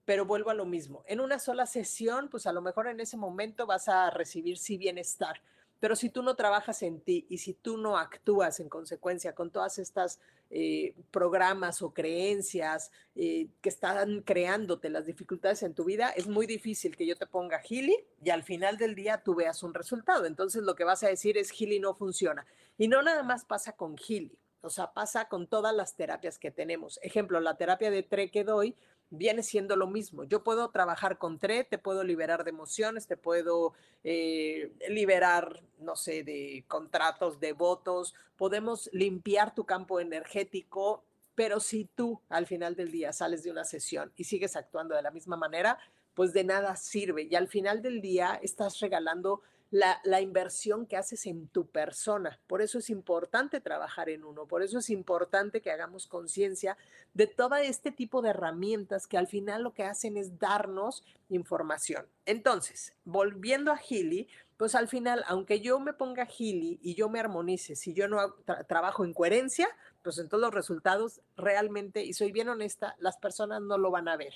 pero vuelvo a lo mismo. En una sola sesión, pues a lo mejor en ese momento vas a recibir sí bienestar, pero si tú no trabajas en ti y si tú no actúas en consecuencia con todas estas eh, programas o creencias eh, que están creándote las dificultades en tu vida, es muy difícil que yo te ponga Gili y al final del día tú veas un resultado. Entonces lo que vas a decir es Gili no funciona. Y no nada más pasa con Gili, o sea, pasa con todas las terapias que tenemos. Ejemplo, la terapia de TRE que doy viene siendo lo mismo. Yo puedo trabajar con TRE, te puedo liberar de emociones, te puedo eh, liberar, no sé, de contratos, de votos, podemos limpiar tu campo energético, pero si tú al final del día sales de una sesión y sigues actuando de la misma manera, pues de nada sirve. Y al final del día estás regalando la, inversión que haces en tu persona. Por eso es importante trabajar en uno, por eso es importante que hagamos conciencia de todo este tipo de herramientas que al final lo que hacen es darnos información. Entonces, volviendo a Gili, pues al final, aunque yo me ponga Gili y yo me armonice, si yo no trabajo en coherencia, pues en todos los resultados realmente, y soy bien honesta, las personas no lo van a ver.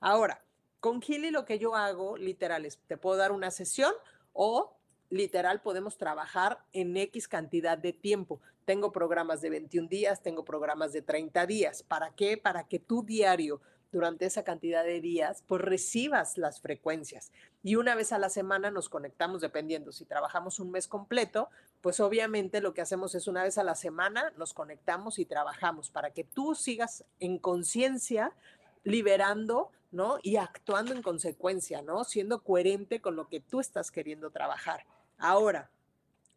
Ahora, con Gili lo que yo hago, literal, es, te puedo dar una sesión o literal podemos trabajar en X cantidad de tiempo. Tengo programas de 21 días, tengo programas de 30 días. ¿Para qué? Para que tu diario durante esa cantidad de días, pues recibas las frecuencias. Y una vez a la semana nos conectamos, dependiendo, si trabajamos un mes completo, pues obviamente lo que hacemos es una vez a la semana nos conectamos y trabajamos para que tú sigas en conciencia liberando, ¿no? Y actuando en consecuencia, ¿no? Siendo coherente con lo que tú estás queriendo trabajar. Ahora,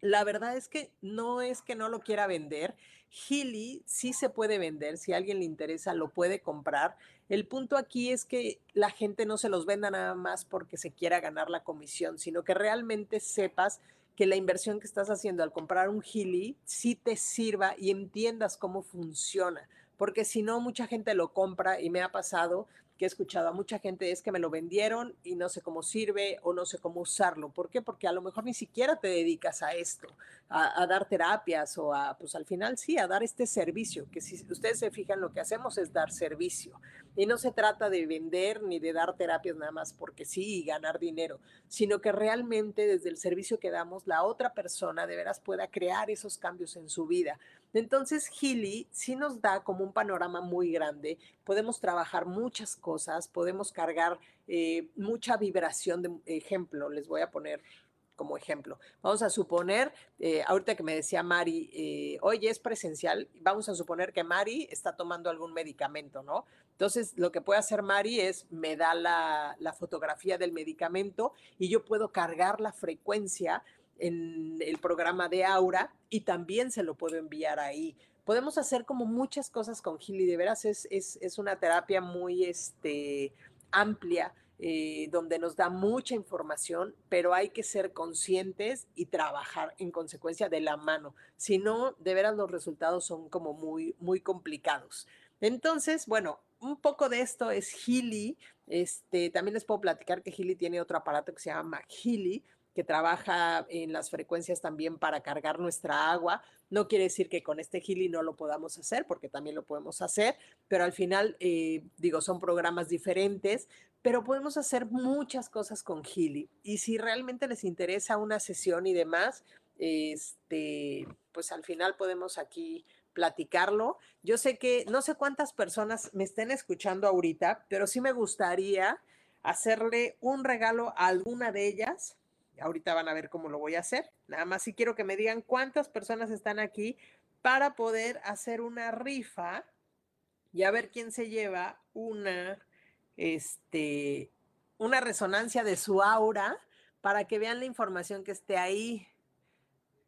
la verdad es que no es que no lo quiera vender. Gili sí se puede vender, si a alguien le interesa lo puede comprar. El punto aquí es que la gente no se los venda nada más porque se quiera ganar la comisión, sino que realmente sepas que la inversión que estás haciendo al comprar un Gili sí te sirva y entiendas cómo funciona, porque si no mucha gente lo compra y me ha pasado que he escuchado a mucha gente es que me lo vendieron y no sé cómo sirve o no sé cómo usarlo. ¿Por qué? Porque a lo mejor ni siquiera te dedicas a esto, a, dar terapias o a, pues al final sí, a dar este servicio, que si ustedes se fijan, lo que hacemos es dar servicio. Y no se trata de vender ni de dar terapias nada más porque sí y ganar dinero, sino que realmente desde el servicio que damos, la otra persona de veras pueda crear esos cambios en su vida. Entonces, Gili sí nos da como un panorama muy grande. Podemos trabajar muchas cosas, podemos cargar eh, mucha vibración. De ejemplo, les voy a poner como ejemplo. Vamos a suponer, eh, ahorita que me decía Mari, eh, oye, es presencial, vamos a suponer que Mari está tomando algún medicamento, ¿no? Entonces, lo que puede hacer Mari es, me da la fotografía del medicamento y yo puedo cargar la frecuencia en el programa de Aura y también se lo puedo enviar ahí. Podemos hacer como muchas cosas con Gili, de veras es, es, es una terapia muy este, amplia eh, donde nos da mucha información, pero hay que ser conscientes y trabajar en consecuencia de la mano. Si no, de veras los resultados son como muy, muy complicados. Entonces, bueno, un poco de esto es Healy. Este, también les puedo platicar que Healy tiene otro aparato que se llama Healy, que trabaja en las frecuencias también para cargar nuestra agua. No quiere decir que con este Healy no lo podamos hacer, porque también lo podemos hacer, pero al final, eh, digo, son programas diferentes, pero podemos hacer muchas cosas con Healy. Y si realmente les interesa una sesión y demás, este, pues al final podemos aquí platicarlo. Yo sé que no sé cuántas personas me estén escuchando ahorita, pero sí me gustaría hacerle un regalo a alguna de ellas ahorita van a ver cómo lo voy a hacer. Nada más si quiero que me digan cuántas personas están aquí para poder hacer una rifa y a ver quién se lleva una, este, una resonancia de su aura para que vean la información que esté ahí.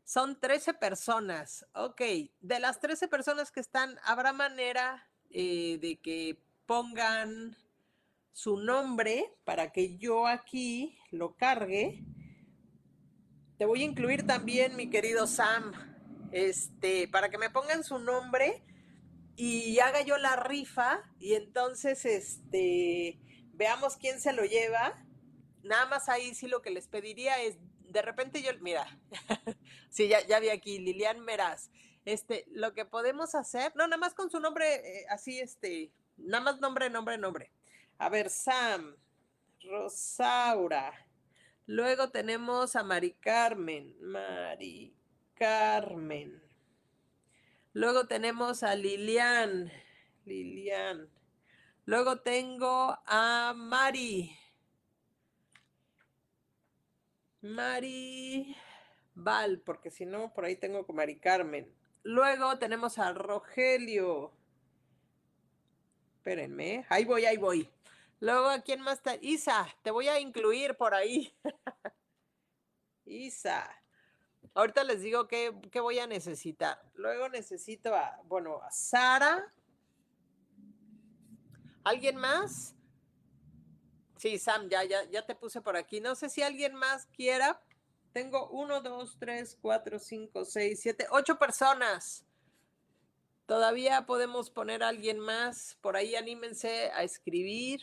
Son 13 personas. Ok, de las 13 personas que están, ¿habrá manera eh, de que pongan su nombre para que yo aquí lo cargue? Te voy a incluir también, mi querido Sam, este, para que me pongan su nombre y haga yo la rifa y entonces, este, veamos quién se lo lleva. Nada más ahí sí lo que les pediría es, de repente yo, mira, sí, ya, ya vi aquí, Lilian Meraz. Este, lo que podemos hacer, no, nada más con su nombre, eh, así, este, nada más nombre, nombre, nombre. A ver, Sam, Rosaura, Luego tenemos a Mari Carmen. Mari Carmen. Luego tenemos a Lilian. Lilian. Luego tengo a Mari. Mari Val, porque si no, por ahí tengo con Mari Carmen. Luego tenemos a Rogelio. Espérenme. Ahí voy, ahí voy. Luego, ¿a quién más está? Isa, te voy a incluir por ahí. Isa. Ahorita les digo qué, voy a necesitar. Luego necesito a, bueno, a Sara. ¿Alguien más? Sí, Sam, ya, ya, ya te puse por aquí. No sé si alguien más quiera. Tengo uno, dos, tres, cuatro, cinco, seis, siete, ocho personas. Todavía podemos poner a alguien más. Por ahí anímense a escribir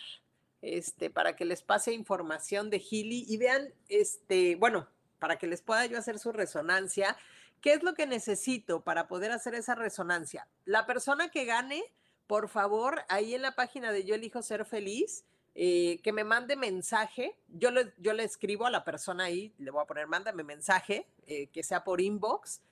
este, para que les pase información de Gili y vean, este, bueno, para que les pueda yo hacer su resonancia. ¿Qué es lo que necesito para poder hacer esa resonancia? La persona que gane, por favor, ahí en la página de Yo elijo ser feliz, eh, que me mande mensaje. Yo le, yo le escribo a la persona ahí, le voy a poner, mándame mensaje, eh, que sea por inbox,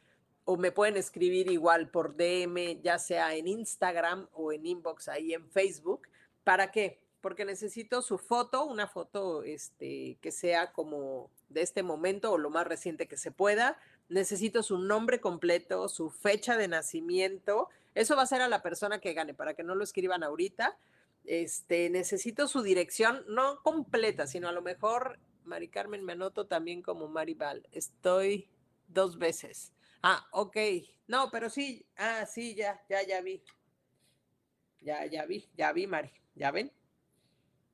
o me pueden escribir igual por DM, ya sea en Instagram o en inbox ahí en Facebook. ¿Para qué? Porque necesito su foto, una foto este, que sea como de este momento o lo más reciente que se pueda. Necesito su nombre completo, su fecha de nacimiento. Eso va a ser a la persona que gane, para que no lo escriban ahorita. Este, necesito su dirección, no completa, sino a lo mejor, Mari Carmen, me anoto también como Maribal. Estoy dos veces. Ah, ok. No, pero sí, ah, sí, ya, ya, ya vi. Ya, ya vi, ya vi, Mari. ¿Ya ven?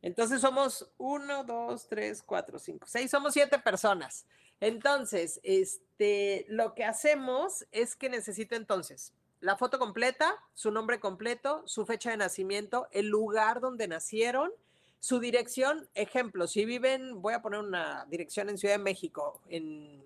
Entonces somos uno, dos, tres, cuatro, cinco, seis, somos siete personas. Entonces, este, lo que hacemos es que necesito entonces la foto completa, su nombre completo, su fecha de nacimiento, el lugar donde nacieron, su dirección. Ejemplo, si viven, voy a poner una dirección en Ciudad de México, en,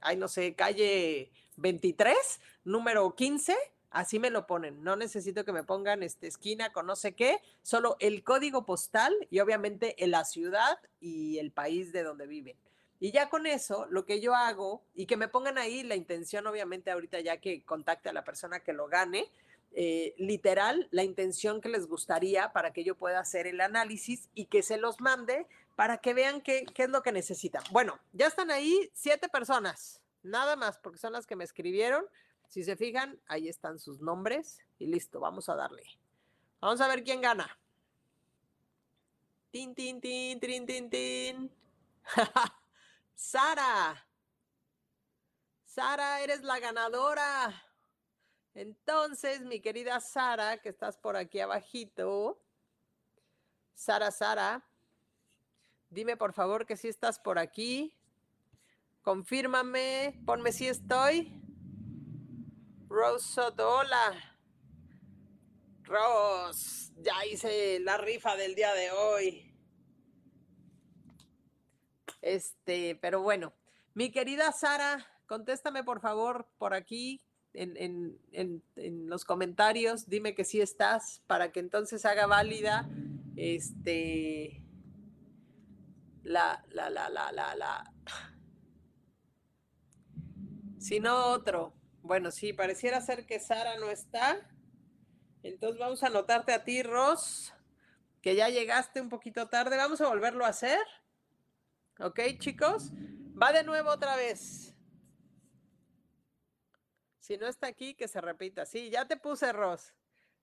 ay, no sé, calle 23, número 15 Así me lo ponen. No necesito que me pongan este, esquina con no sé qué, solo el código postal y obviamente la ciudad y el país de donde viven. Y ya con eso, lo que yo hago, y que me pongan ahí la intención, obviamente ahorita ya que contacte a la persona que lo gane, eh, literal, la intención que les gustaría para que yo pueda hacer el análisis y que se los mande para que vean qué, qué es lo que necesitan. Bueno, ya están ahí siete personas, nada más, porque son las que me escribieron. Si se fijan, ahí están sus nombres y listo, vamos a darle. Vamos a ver quién gana. Tin, tin, tin, tin, tin, tin. Sara. Sara, eres la ganadora. Entonces, mi querida Sara, que estás por aquí abajito. Sara, Sara, dime por favor que si estás por aquí. Confírmame, ponme si estoy. Rose hola. Rose, ya hice la rifa del día de hoy. Este, pero bueno, mi querida Sara, contéstame por favor por aquí en, los comentarios, dime que sí estás para que entonces haga válida este la, la, la, la, la, la. Si no, otro. Bueno, sí, pareciera ser que Sara no está. Entonces vamos a anotarte a ti, Ross, que ya llegaste un poquito tarde. Vamos a volverlo a hacer. ¿Ok, chicos? Va de nuevo otra vez. Si no está aquí, que se repita. Sí, ya te puse, Ross.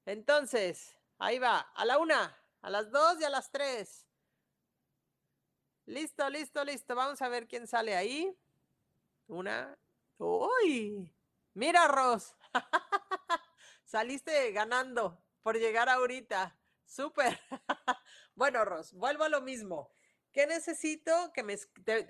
Entonces, ahí va. A la una, a las dos y a las tres. Listo, listo, listo. Vamos a ver quién sale ahí. Una. ¡Uy! Mira, Ross. Saliste ganando por llegar ahorita. Súper. bueno, Ross, vuelvo a lo mismo. ¿Qué necesito? Que me,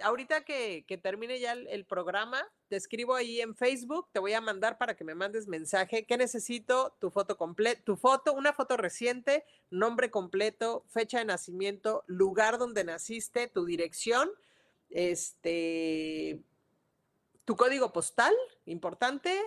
ahorita que, termine ya el, programa, te escribo ahí en Facebook, te voy a mandar para que me mandes mensaje. ¿Qué necesito? Tu foto completa, tu foto, una foto reciente, nombre completo, fecha de nacimiento, lugar donde naciste, tu dirección, este, tu código postal, importante,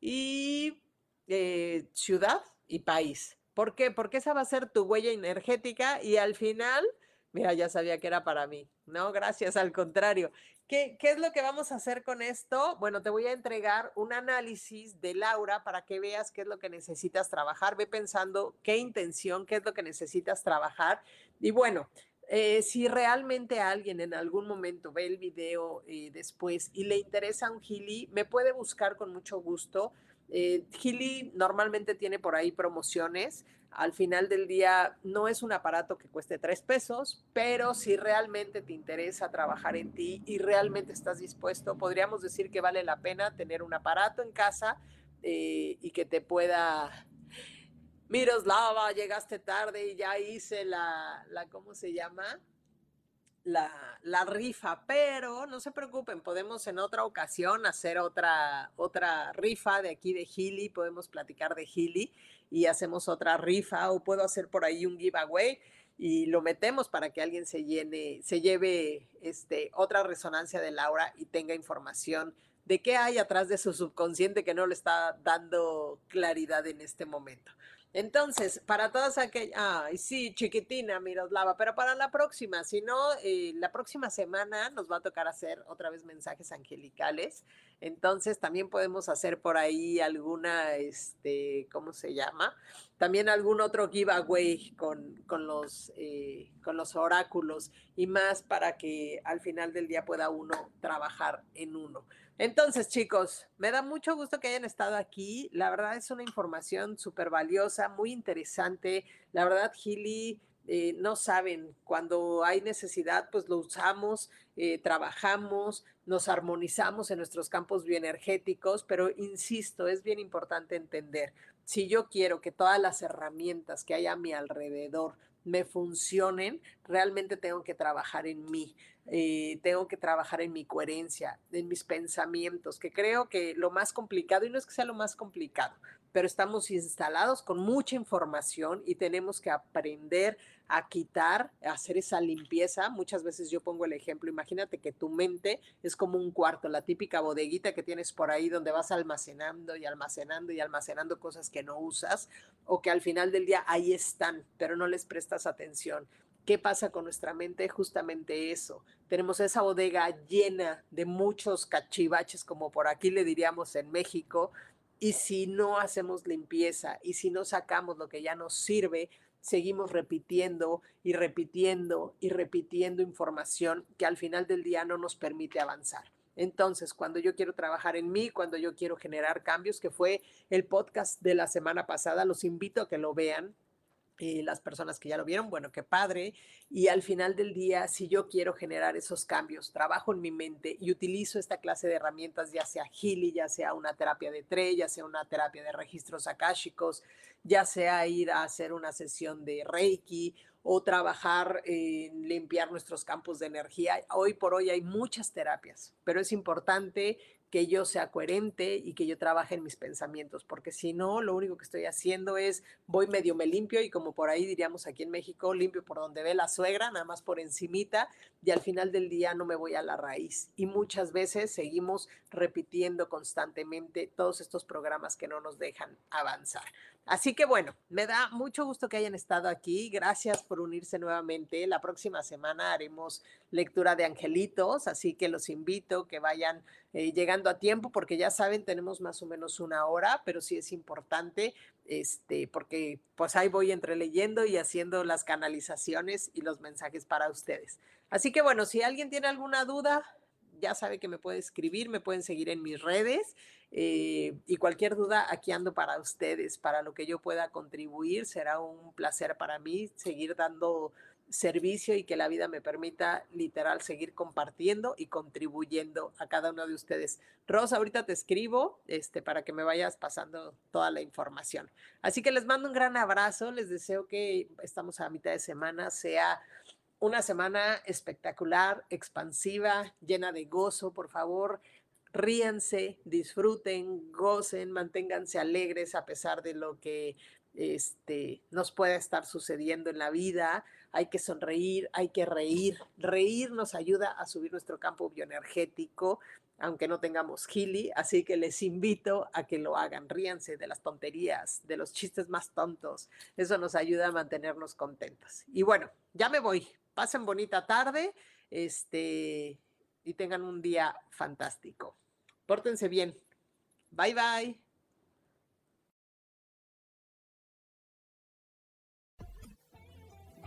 y eh, ciudad y país. ¿Por qué? Porque esa va a ser tu huella energética y al final Mira, ya sabía que era para mí. No, gracias, al contrario. ¿Qué, ¿Qué, es lo que vamos a hacer con esto? Bueno, te voy a entregar un análisis de Laura para que veas qué es lo que necesitas trabajar. Ve pensando qué intención, qué es lo que necesitas trabajar. Y bueno, eh, si realmente alguien en algún momento ve el video eh, después y le interesa un Gili, me puede buscar con mucho gusto. Eh, Gili normalmente tiene por ahí promociones al final del día no es un aparato que cueste tres pesos, pero si realmente te interesa trabajar en ti y realmente estás dispuesto, podríamos decir que vale la pena tener un aparato en casa eh, y que te pueda... Miroslava, llegaste tarde y ya hice la, la ¿cómo se llama? La, la, rifa, pero no se preocupen, podemos en otra ocasión hacer otra, otra rifa de aquí de Gili, podemos platicar de Gili y hacemos otra rifa o puedo hacer por ahí un giveaway y lo metemos para que alguien se llene, se lleve este, otra resonancia de Laura y tenga información de qué hay atrás de su subconsciente que no le está dando claridad en este momento. Entonces, para todas aquellas, ay, sí, chiquitina, Miroslava, pero para la próxima, si no, eh, la próxima semana nos va a tocar hacer otra vez mensajes angelicales. Entonces, también podemos hacer por ahí alguna, este, ¿cómo se llama? También algún otro giveaway con, con, los, eh, con los oráculos y más para que al final del día pueda uno trabajar en uno. Entonces, chicos, me da mucho gusto que hayan estado aquí. La verdad es una información súper valiosa, muy interesante. La verdad, Gili, eh, no saben, cuando hay necesidad, pues lo usamos, eh, trabajamos, nos armonizamos en nuestros campos bioenergéticos, pero insisto, es bien importante entender, si yo quiero que todas las herramientas que hay a mi alrededor me funcionen, realmente tengo que trabajar en mí. Eh, tengo que trabajar en mi coherencia, en mis pensamientos, que creo que lo más complicado, y no es que sea lo más complicado, pero estamos instalados con mucha información y tenemos que aprender a quitar, a hacer esa limpieza. Muchas veces yo pongo el ejemplo, imagínate que tu mente es como un cuarto, la típica bodeguita que tienes por ahí donde vas almacenando y almacenando y almacenando cosas que no usas o que al final del día ahí están, pero no les prestas atención. ¿Qué pasa con nuestra mente? Justamente eso. Tenemos esa bodega llena de muchos cachivaches, como por aquí le diríamos en México, y si no hacemos limpieza y si no sacamos lo que ya nos sirve, seguimos repitiendo y repitiendo y repitiendo información que al final del día no nos permite avanzar. Entonces, cuando yo quiero trabajar en mí, cuando yo quiero generar cambios, que fue el podcast de la semana pasada, los invito a que lo vean las personas que ya lo vieron, bueno, qué padre. Y al final del día, si yo quiero generar esos cambios, trabajo en mi mente y utilizo esta clase de herramientas, ya sea Healy, ya sea una terapia de tre, ya sea una terapia de registros akáshicos, ya sea ir a hacer una sesión de Reiki o trabajar en limpiar nuestros campos de energía. Hoy por hoy hay muchas terapias, pero es importante que yo sea coherente y que yo trabaje en mis pensamientos, porque si no, lo único que estoy haciendo es voy medio me limpio y como por ahí diríamos aquí en México, limpio por donde ve la suegra, nada más por encimita y al final del día no me voy a la raíz. Y muchas veces seguimos repitiendo constantemente todos estos programas que no nos dejan avanzar. Así que bueno, me da mucho gusto que hayan estado aquí. Gracias por unirse nuevamente. La próxima semana haremos lectura de angelitos, así que los invito que vayan eh, llegando a tiempo porque ya saben, tenemos más o menos una hora, pero sí es importante este, porque pues ahí voy entre leyendo y haciendo las canalizaciones y los mensajes para ustedes. Así que bueno, si alguien tiene alguna duda, ya sabe que me puede escribir, me pueden seguir en mis redes eh, y cualquier duda aquí ando para ustedes, para lo que yo pueda contribuir. Será un placer para mí seguir dando servicio y que la vida me permita literal seguir compartiendo y contribuyendo a cada uno de ustedes. Rosa, ahorita te escribo este, para que me vayas pasando toda la información. Así que les mando un gran abrazo, les deseo que estamos a mitad de semana, sea una semana espectacular, expansiva, llena de gozo, por favor. Ríanse, disfruten, gocen, manténganse alegres a pesar de lo que este, nos pueda estar sucediendo en la vida. Hay que sonreír, hay que reír. Reír nos ayuda a subir nuestro campo bioenergético, aunque no tengamos gili, así que les invito a que lo hagan. Ríanse de las tonterías, de los chistes más tontos. Eso nos ayuda a mantenernos contentos. Y bueno, ya me voy pasen bonita tarde este, y tengan un día fantástico. Pórtense bien. Bye bye.